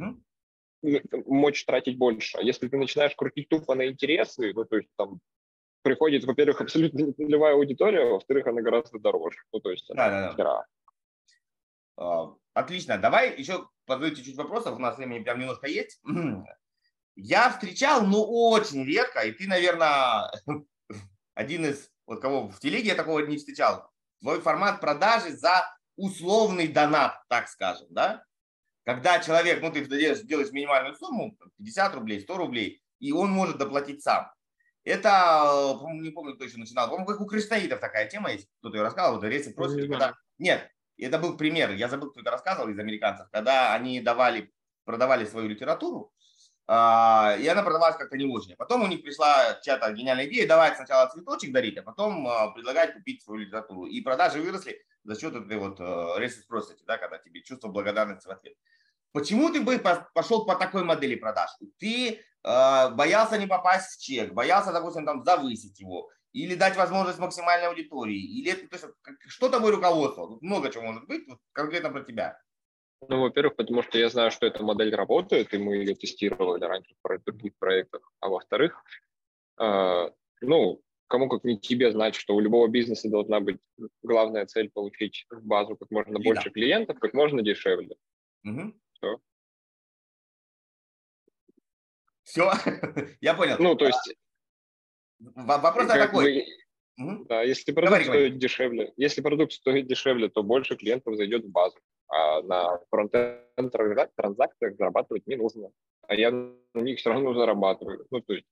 угу. мочь тратить больше. А если ты начинаешь крутить тупо на интересы, ну, то есть там приходит, во-первых, абсолютно нулевая аудитория, во-вторых, она гораздо дороже. Ну, то есть да, да, да. Отлично. Давай еще позову чуть-чуть вопросов. У нас времени прям немножко есть. Я встречал, ну, очень редко, и ты, наверное, один из, вот кого в телеге я такого не встречал, твой формат продажи за условный донат, так скажем, да? Когда человек, ну, ты делаешь, минимальную сумму, 50 рублей, 100 рублей, и он может доплатить сам. Это, не помню, кто еще начинал. По-моему, как у кришнаитов такая тема есть. Кто-то ее рассказывал, это рецепт просто. Когда... Нет, это был пример. Я забыл, кто это рассказывал из американцев. Когда они давали, продавали свою литературу, а, и она продавалась как-то не очень. Потом у них пришла чья-то гениальная идея, давать сначала цветочек дарить, а потом а, предлагать купить свою литературу. И продажи выросли за счет этой вот э, reciprocity, да, когда тебе чувство благодарности в ответ. Почему ты бы пошел по такой модели продаж? Ты э, боялся не попасть в чек, боялся, допустим, там завысить его, или дать возможность максимальной аудитории, или то есть, что тобой руководство? Тут много чего может быть, вот, конкретно про тебя. Ну, во-первых, потому что я знаю, что эта модель работает, и мы ее тестировали раньше в других проектах. А во-вторых, э, ну, кому как не тебе знать, что у любого бизнеса должна быть главная цель получить в базу как можно и больше клиентов, как можно дешевле. Угу. Все. Все, я понял. Ну, то есть... Вопрос такой. Угу. Да, если продукт Говори, стоит дешевле, если продукт стоит дешевле, то больше клиентов зайдет в базу. А на фронтенд транзакциях зарабатывать не нужно. А я на них все равно зарабатываю. Ну, то есть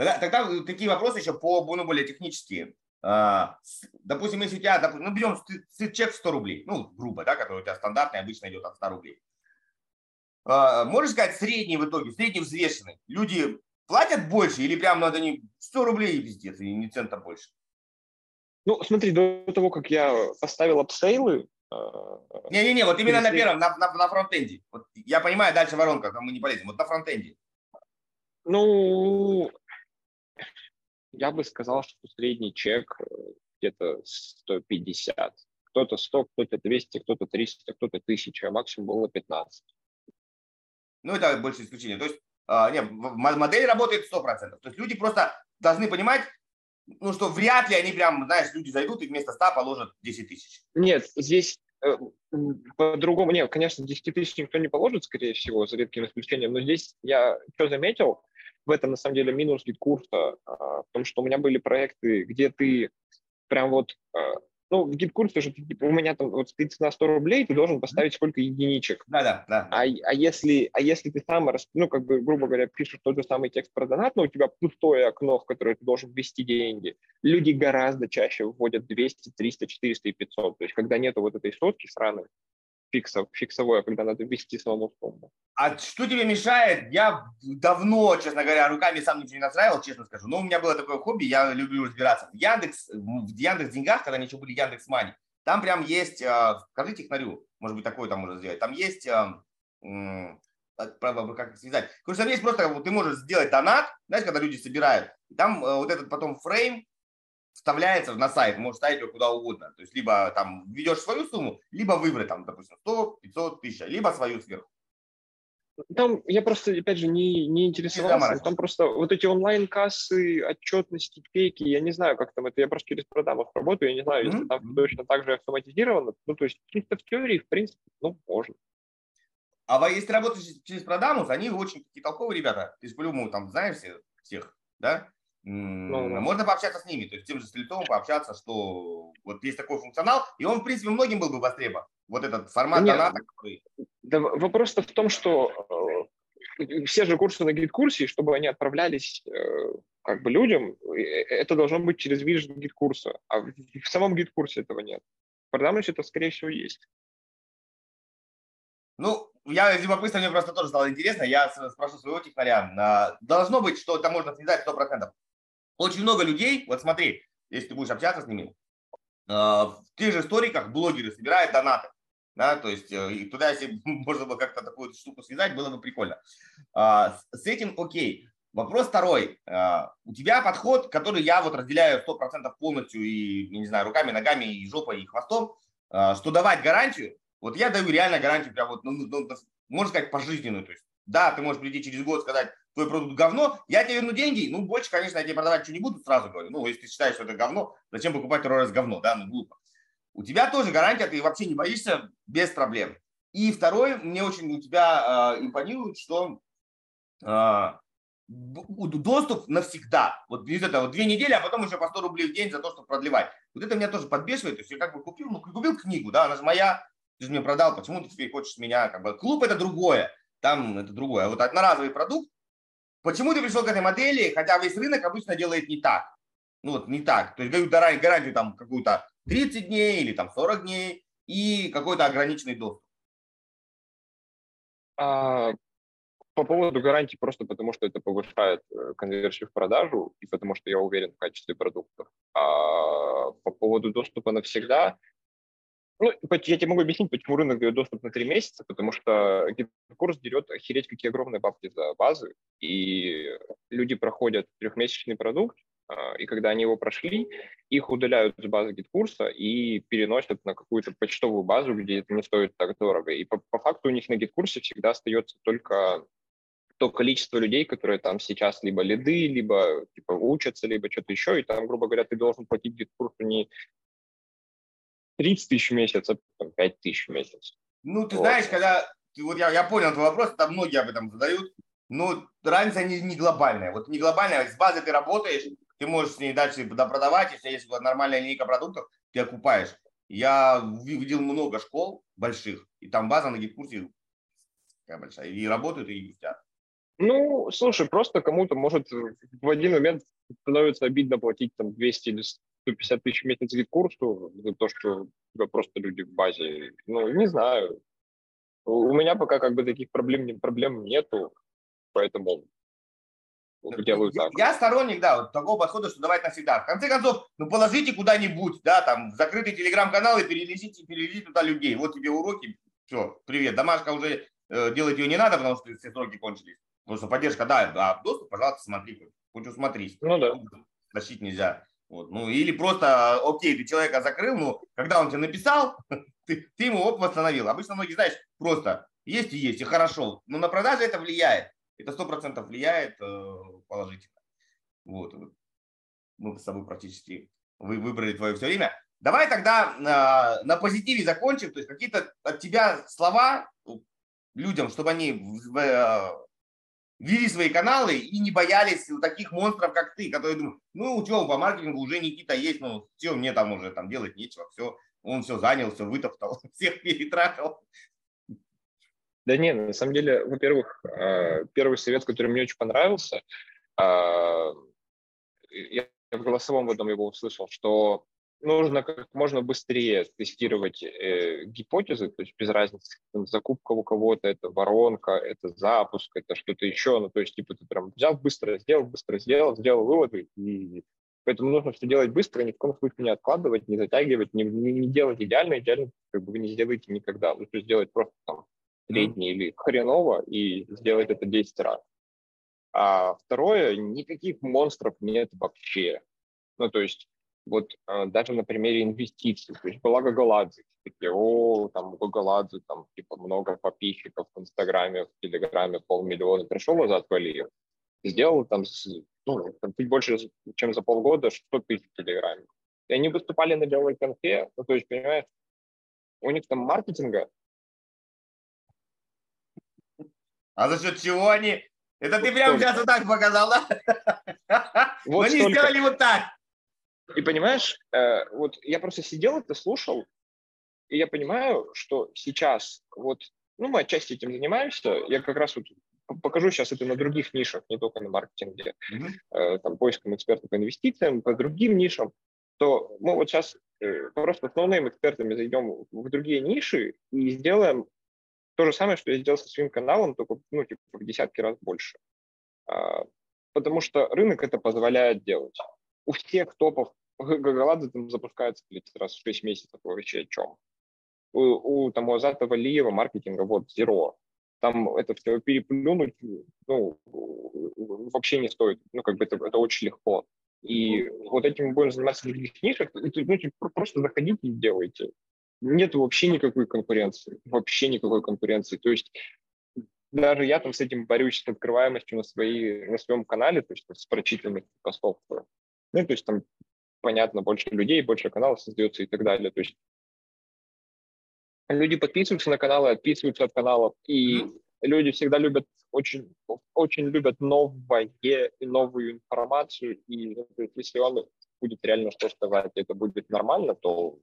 Тогда, тогда такие вопросы еще по ну, более технические. А, допустим, если у тебя, допустим, ну, берем чек в 100 рублей, ну, грубо, да, который у тебя стандартный, обычно идет от 100 рублей. А, можешь сказать, средний в итоге, средний взвешенный, люди платят больше или прям надо не 100 рублей и пиздец, и не цента больше? Ну, смотри, до того, как я поставил апсейлы, а, Не-не-не, вот именно на первом, на, на, на фронтенде. Вот я понимаю, дальше воронка, там мы не полезем. Вот на фронтенде. Ну, я бы сказал, что средний чек э, где-то 150. Кто-то 100, кто-то 200, кто-то 300, кто-то 1000, а максимум было 15. Ну, это больше исключение. То есть, э, нет, модель работает 100%. То есть люди просто должны понимать, ну, что вряд ли они прям, знаешь, люди зайдут и вместо 100 положат 10 тысяч. Нет, здесь э, по-другому, нет, конечно, 10 тысяч никто не положит, скорее всего, за редким исключением, но здесь я что заметил, в этом на самом деле минус GetCourse а, а, том, что у меня были проекты, где ты прям вот, а, ну, в GetCourse е же типа, у меня там вот стоит цена 100 рублей, ты должен поставить сколько единичек. Да, да, да. А, а, если, а если ты сам, ну, как бы, грубо говоря, пишешь тот же самый текст про донат, но у тебя пустое окно, в которое ты должен ввести деньги, люди гораздо чаще вводят 200, 300, 400 и 500. То есть, когда нету вот этой сотки сраной, фиксов, фиксовое, когда надо ввести самому сумму. А что тебе мешает? Я давно, честно говоря, руками сам ничего не настраивал, честно скажу. Но у меня было такое хобби, я люблю разбираться. В Яндекс, в Яндекс деньгах, когда они еще были Яндекс Мани, там прям есть, а, скажи технарю, может быть, такое там можно сделать. Там есть, а, как связать. Короче, там есть просто, ты можешь сделать донат, знаешь, когда люди собирают. Там а, вот этот потом фрейм, вставляется на сайт, можешь ставить его куда угодно. То есть либо там введешь свою сумму, либо выбрать там, допустим, 100, 500, 1000, либо свою сверху. Там я просто, опять же, не, не интересовался. Там просто вот эти онлайн-кассы, отчетности, фейки, я не знаю, как там это. Я просто через продамов работаю, я не знаю, mm-hmm. если там точно так же автоматизировано. Ну, то есть чисто в теории, в принципе, ну, можно. А если работаешь через продамус, они очень такие толковые ребята. Ты по-любому там знаешь всех, да? Ну, Можно пообщаться с ними, то есть тем же Стрельцовым пообщаться, что вот есть такой функционал, и он, в принципе, многим был бы востребован. Вот этот формат да доната. Который... Да, вопрос-то в том, что э, все же курсы на GetCourse е, чтобы они отправлялись э, как бы людям, э, это должно быть через вижн GetCourse а, а в, в самом GetCourse е этого нет. В продамусе это, скорее всего, есть. Ну, я из любопытства, мне просто тоже стало интересно, я спрошу своего технаря. Должно быть, что это можно связать 100%. Очень много людей, вот смотри, если ты будешь общаться с ними, э, в тех же историках блогеры собирают донаты. Да, то есть э, туда, если можно было как-то такую штуку связать, было бы прикольно. А, с этим окей. Вопрос второй. А, у тебя подход, который я вот разделяю 100% полностью и, не знаю, руками, ногами и жопой, и хвостом, а, что давать гарантию, вот я даю реально гарантию, прям вот, ну, ну, ну можно сказать, пожизненную. То есть, да, ты можешь прийти через год и сказать, твой продукт говно, я тебе верну деньги, ну, больше, конечно, я тебе продавать ничего не буду, сразу говорю. Ну, если ты считаешь, что это говно, зачем покупать второй раз говно, да, ну, глупо. У тебя тоже гарантия, ты вообще не боишься без проблем. И второй, мне очень у тебя э, импонирует, что э, доступ навсегда. Вот из этого вот две недели, а потом еще по 100 рублей в день за то, чтобы продлевать. Вот это меня тоже подбешивает. То есть я как бы купил, ну, купил книгу, да, она же моя, ты же мне продал, почему ты теперь хочешь меня, как бы, клуб это другое, там это другое. А вот одноразовый продукт, Почему ты пришел к этой модели, хотя весь рынок обычно делает не так? Ну вот не так. То есть дают гарантию там какую-то 30 дней или там 40 дней и какой-то ограниченный доступ. А, по поводу гарантии просто потому, что это повышает э, конверсию в продажу и потому что я уверен в качестве продуктов. А по поводу доступа навсегда, ну, я тебе могу объяснить, почему рынок дает доступ на три месяца, потому что курс дерет охереть какие огромные бабки за базы, и люди проходят трехмесячный продукт, а, и когда они его прошли, их удаляют с базы GetCourse а и переносят на какую-то почтовую базу, где это не стоит так дорого. И по, по факту у них на GetCourse е всегда остается только то количество людей, которые там сейчас либо лиды, либо типа учатся, либо что-то еще, и там, грубо говоря, ты должен платить GetCourse у не 30 тысяч в месяц, а потом 5 тысяч в месяц. Ну, ты вот. знаешь, когда... Вот я, я понял твой вопрос, там многие об этом задают. Но разница не, не глобальная. Вот не глобальная, с базой ты работаешь, ты можешь с ней дальше продавать, если есть нормальная линейка продуктов, ты окупаешь. Я видел много школ больших, и там база на гид-курсе такая большая, и работают, и густят. Ну, слушай, просто кому-то может в один момент становится обидно платить там 200 или 150 тысяч в месяц GetCourse у за то, что у тебя просто люди в базе. Ну, не знаю. У меня пока как бы таких проблем, проблем нету, поэтому делаю так. Я сторонник, да, вот такого подхода, что давать навсегда. В конце концов, ну положите куда-нибудь, да, там, в закрытый телеграм-канал и перелезите, перелезите туда людей. Вот тебе уроки, все, привет. Домашка уже э, делать ее не надо, потому что все сроки кончились. Потому что поддержка, да, а доступ, пожалуйста, смотри, хоть усмотрись. Ну да. Тащить нельзя. Вот. Ну, или просто, окей, ты человека закрыл, но когда он тебе написал, ты, ты ему оп, восстановил. Обычно многие, знаешь, просто есть и есть, и хорошо. Но на продаже это влияет. Это сто процентов влияет э, положительно. Вот. Мы с тобой практически вы выбрали твое все время. Давай тогда на, на позитиве закончим. То есть какие-то от тебя слова людям, чтобы они в, вели свои каналы и не боялись таких монстров, как ты, которые думают, ну, что, по маркетингу уже Никита есть, ну, все, мне там уже там делать нечего, все, он все занял, все вытоптал, всех перетрахал. Да не, на самом деле, во-первых, а, первый совет, который мне очень понравился, а, я в голосовом в одном его услышал, что нужно как можно быстрее тестировать э, гипотезы, то есть без разницы, там, закупка у кого-то, это воронка, это запуск, это что-то еще, ну, то есть, типа, ты прям взял, быстро сделал, быстро сделал, сделал выводы, и поэтому нужно все делать быстро, ни в коем случае не откладывать, не затягивать, не, не, не делать идеально, идеально как бы вы не сделаете никогда, лучше сделать просто там средний mm-hmm. или хреново и сделать это 10 раз. А второе, никаких монстров нет вообще. Ну, то есть вот э, даже на примере инвестиций. То есть была Гагаладзе, такие, о, там Гагаладзе, там типа много подписчиков в Инстаграме, в Телеграме, полмиллиона. Пришел Азат Валиев, сделал там, ну, там чуть больше, чем за полгода 100 тысяч в Телеграме. И они выступали на белой конфе, ну, то есть, понимаешь, у них там маркетинга. А за счет чего они? Это ты прямо сейчас вот так показал, да? Вот они столько. сделали вот так. И понимаешь, э, вот я просто сидел это слушал, и я понимаю, что сейчас вот, ну, мы отчасти этим занимаемся, я как раз вот покажу сейчас это на других нишах, не только на маркетинге, Мгм. э, там, поиском экспертов по инвестициям, по другим нишам, то мы вот сейчас э, просто основными экспертами зайдем в другие ниши и сделаем то же самое, что я сделал со своим каналом, только, ну, типа, в десятки раз больше. А, Потому что рынок это позволяет делать. У всех топов Гагаладзе там запускается блядь, раз в 6 месяцев вообще о чем. У, у там у Азата Валиева маркетинга вот зеро. Там это все переплюнуть ну, вообще не стоит. Ну, как бы это, это очень легко. И вот этим мы будем заниматься в других нишах. Ну, типа, просто заходите и делайте. Нет вообще никакой конкуренции. Вообще никакой конкуренции. То есть даже я там с этим борюсь, с открываемостью на, свои, на своем канале, то есть с прочитанностью постов. Ну, то есть там, понятно, больше людей, больше каналов создается и так далее. То есть люди подписываются на каналы, отписываются от каналов, и люди всегда любят очень, очень любят новое и новую информацию, и ну, есть, если он будет реально что сказать, это будет нормально, то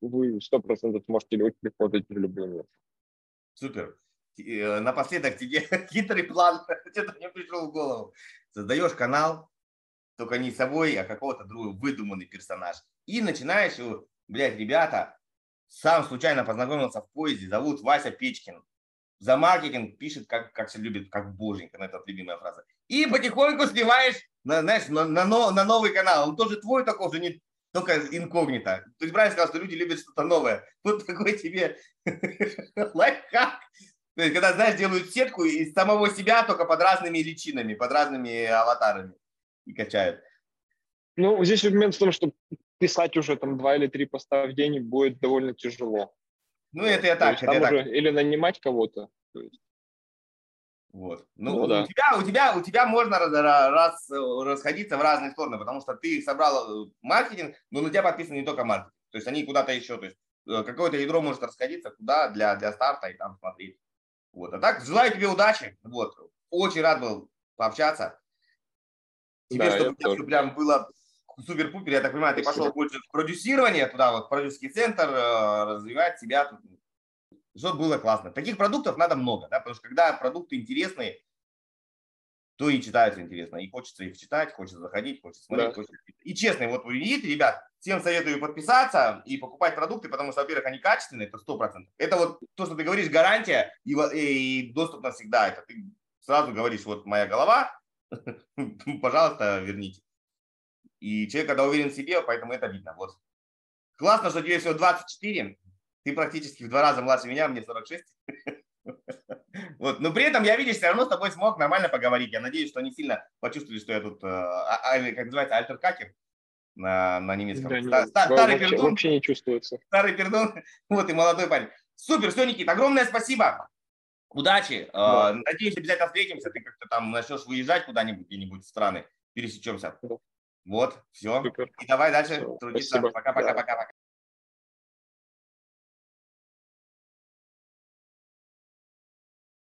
вы сто процентов сможете очень легко зайти в любую нишу. Супер. Э, Напоследок тебе хитрый план, что-то мне пришел в голову. Создаешь канал, только не собой, а какого-то другого выдуманный персонаж. И начинаешь, э, блядь, ребята, сам случайно познакомился в поезде, зовут Вася Печкин. За маркетинг пишет, как, как все любит, как боженька, на это любимая фраза. И потихоньку сливаешь, на, знаешь, на, на, на новый канал. Он тоже твой такой же, не только инкогнито. То есть правильно сказал, что люди любят что-то новое. Вот такой тебе лайфхак. То есть, когда, знаешь, делают сетку из самого себя, только под разными личинами, под разными аватарами и качают. Ну, здесь момент в том, что писать уже там два или три поста в день будет довольно тяжело. Ну, это я То так, есть это я так. уже или нанимать кого-то. то Вот. Ну, Ну у, да. тебя, у, тебя, у тебя можно раз, раз- расходиться в разные стороны, потому что ты собрал э, маркетинг, но на тебя подписан не только маркетинг. То есть они куда-то еще, то есть э, какое-то ядро может расходиться куда для, для старта и там смотреть. Вот. А так, желаю тебе удачи. Вот. Очень рад был пообщаться. Тебе, Да, чтобы тоже. прям было супер-пупер, я так понимаю, ты пошел больше в продюсирование туда, вот, продюсерский центр, э, развивать себя чтобы было классно. Таких продуктов надо много, да, потому что когда продукты интересные, то и читаются интересно. И хочется их читать, хочется заходить, хочется смотреть. Да. хочется- И честно, вот вы видите, ребят, всем советую подписаться и покупать продукты, потому что, во-первых, они качественные, это 100%. Это вот то, что ты говоришь, гарантия и, и доступ навсегда. Это ты сразу говоришь, вот моя голова, пожалуйста, верните. И человек, когда уверен в себе, поэтому это видно. Вот. Классно, что тебе всего 24, ты практически в два раза младше меня, мне 46. Вот. Но при этом я, видишь, все равно с тобой смог нормально поговорить. Я надеюсь, что они сильно почувствовали, что я тут, э, а- а- как называется, альтеркакер на, на немецком. да, не- Ста- ста- старый вообще, пердун, вообще не чувствуется. старый пердун, вот и молодой парень. Супер, все, Никит, огромное спасибо. Удачи. Э, Да. Надеюсь, обязательно встретимся. Ты как-то там начнешь выезжать куда-нибудь, где-нибудь в страны. Пересечемся. Вот, все. Супер. И давай дальше Всё, трудиться. спасибо. Пока-пока-пока. Да.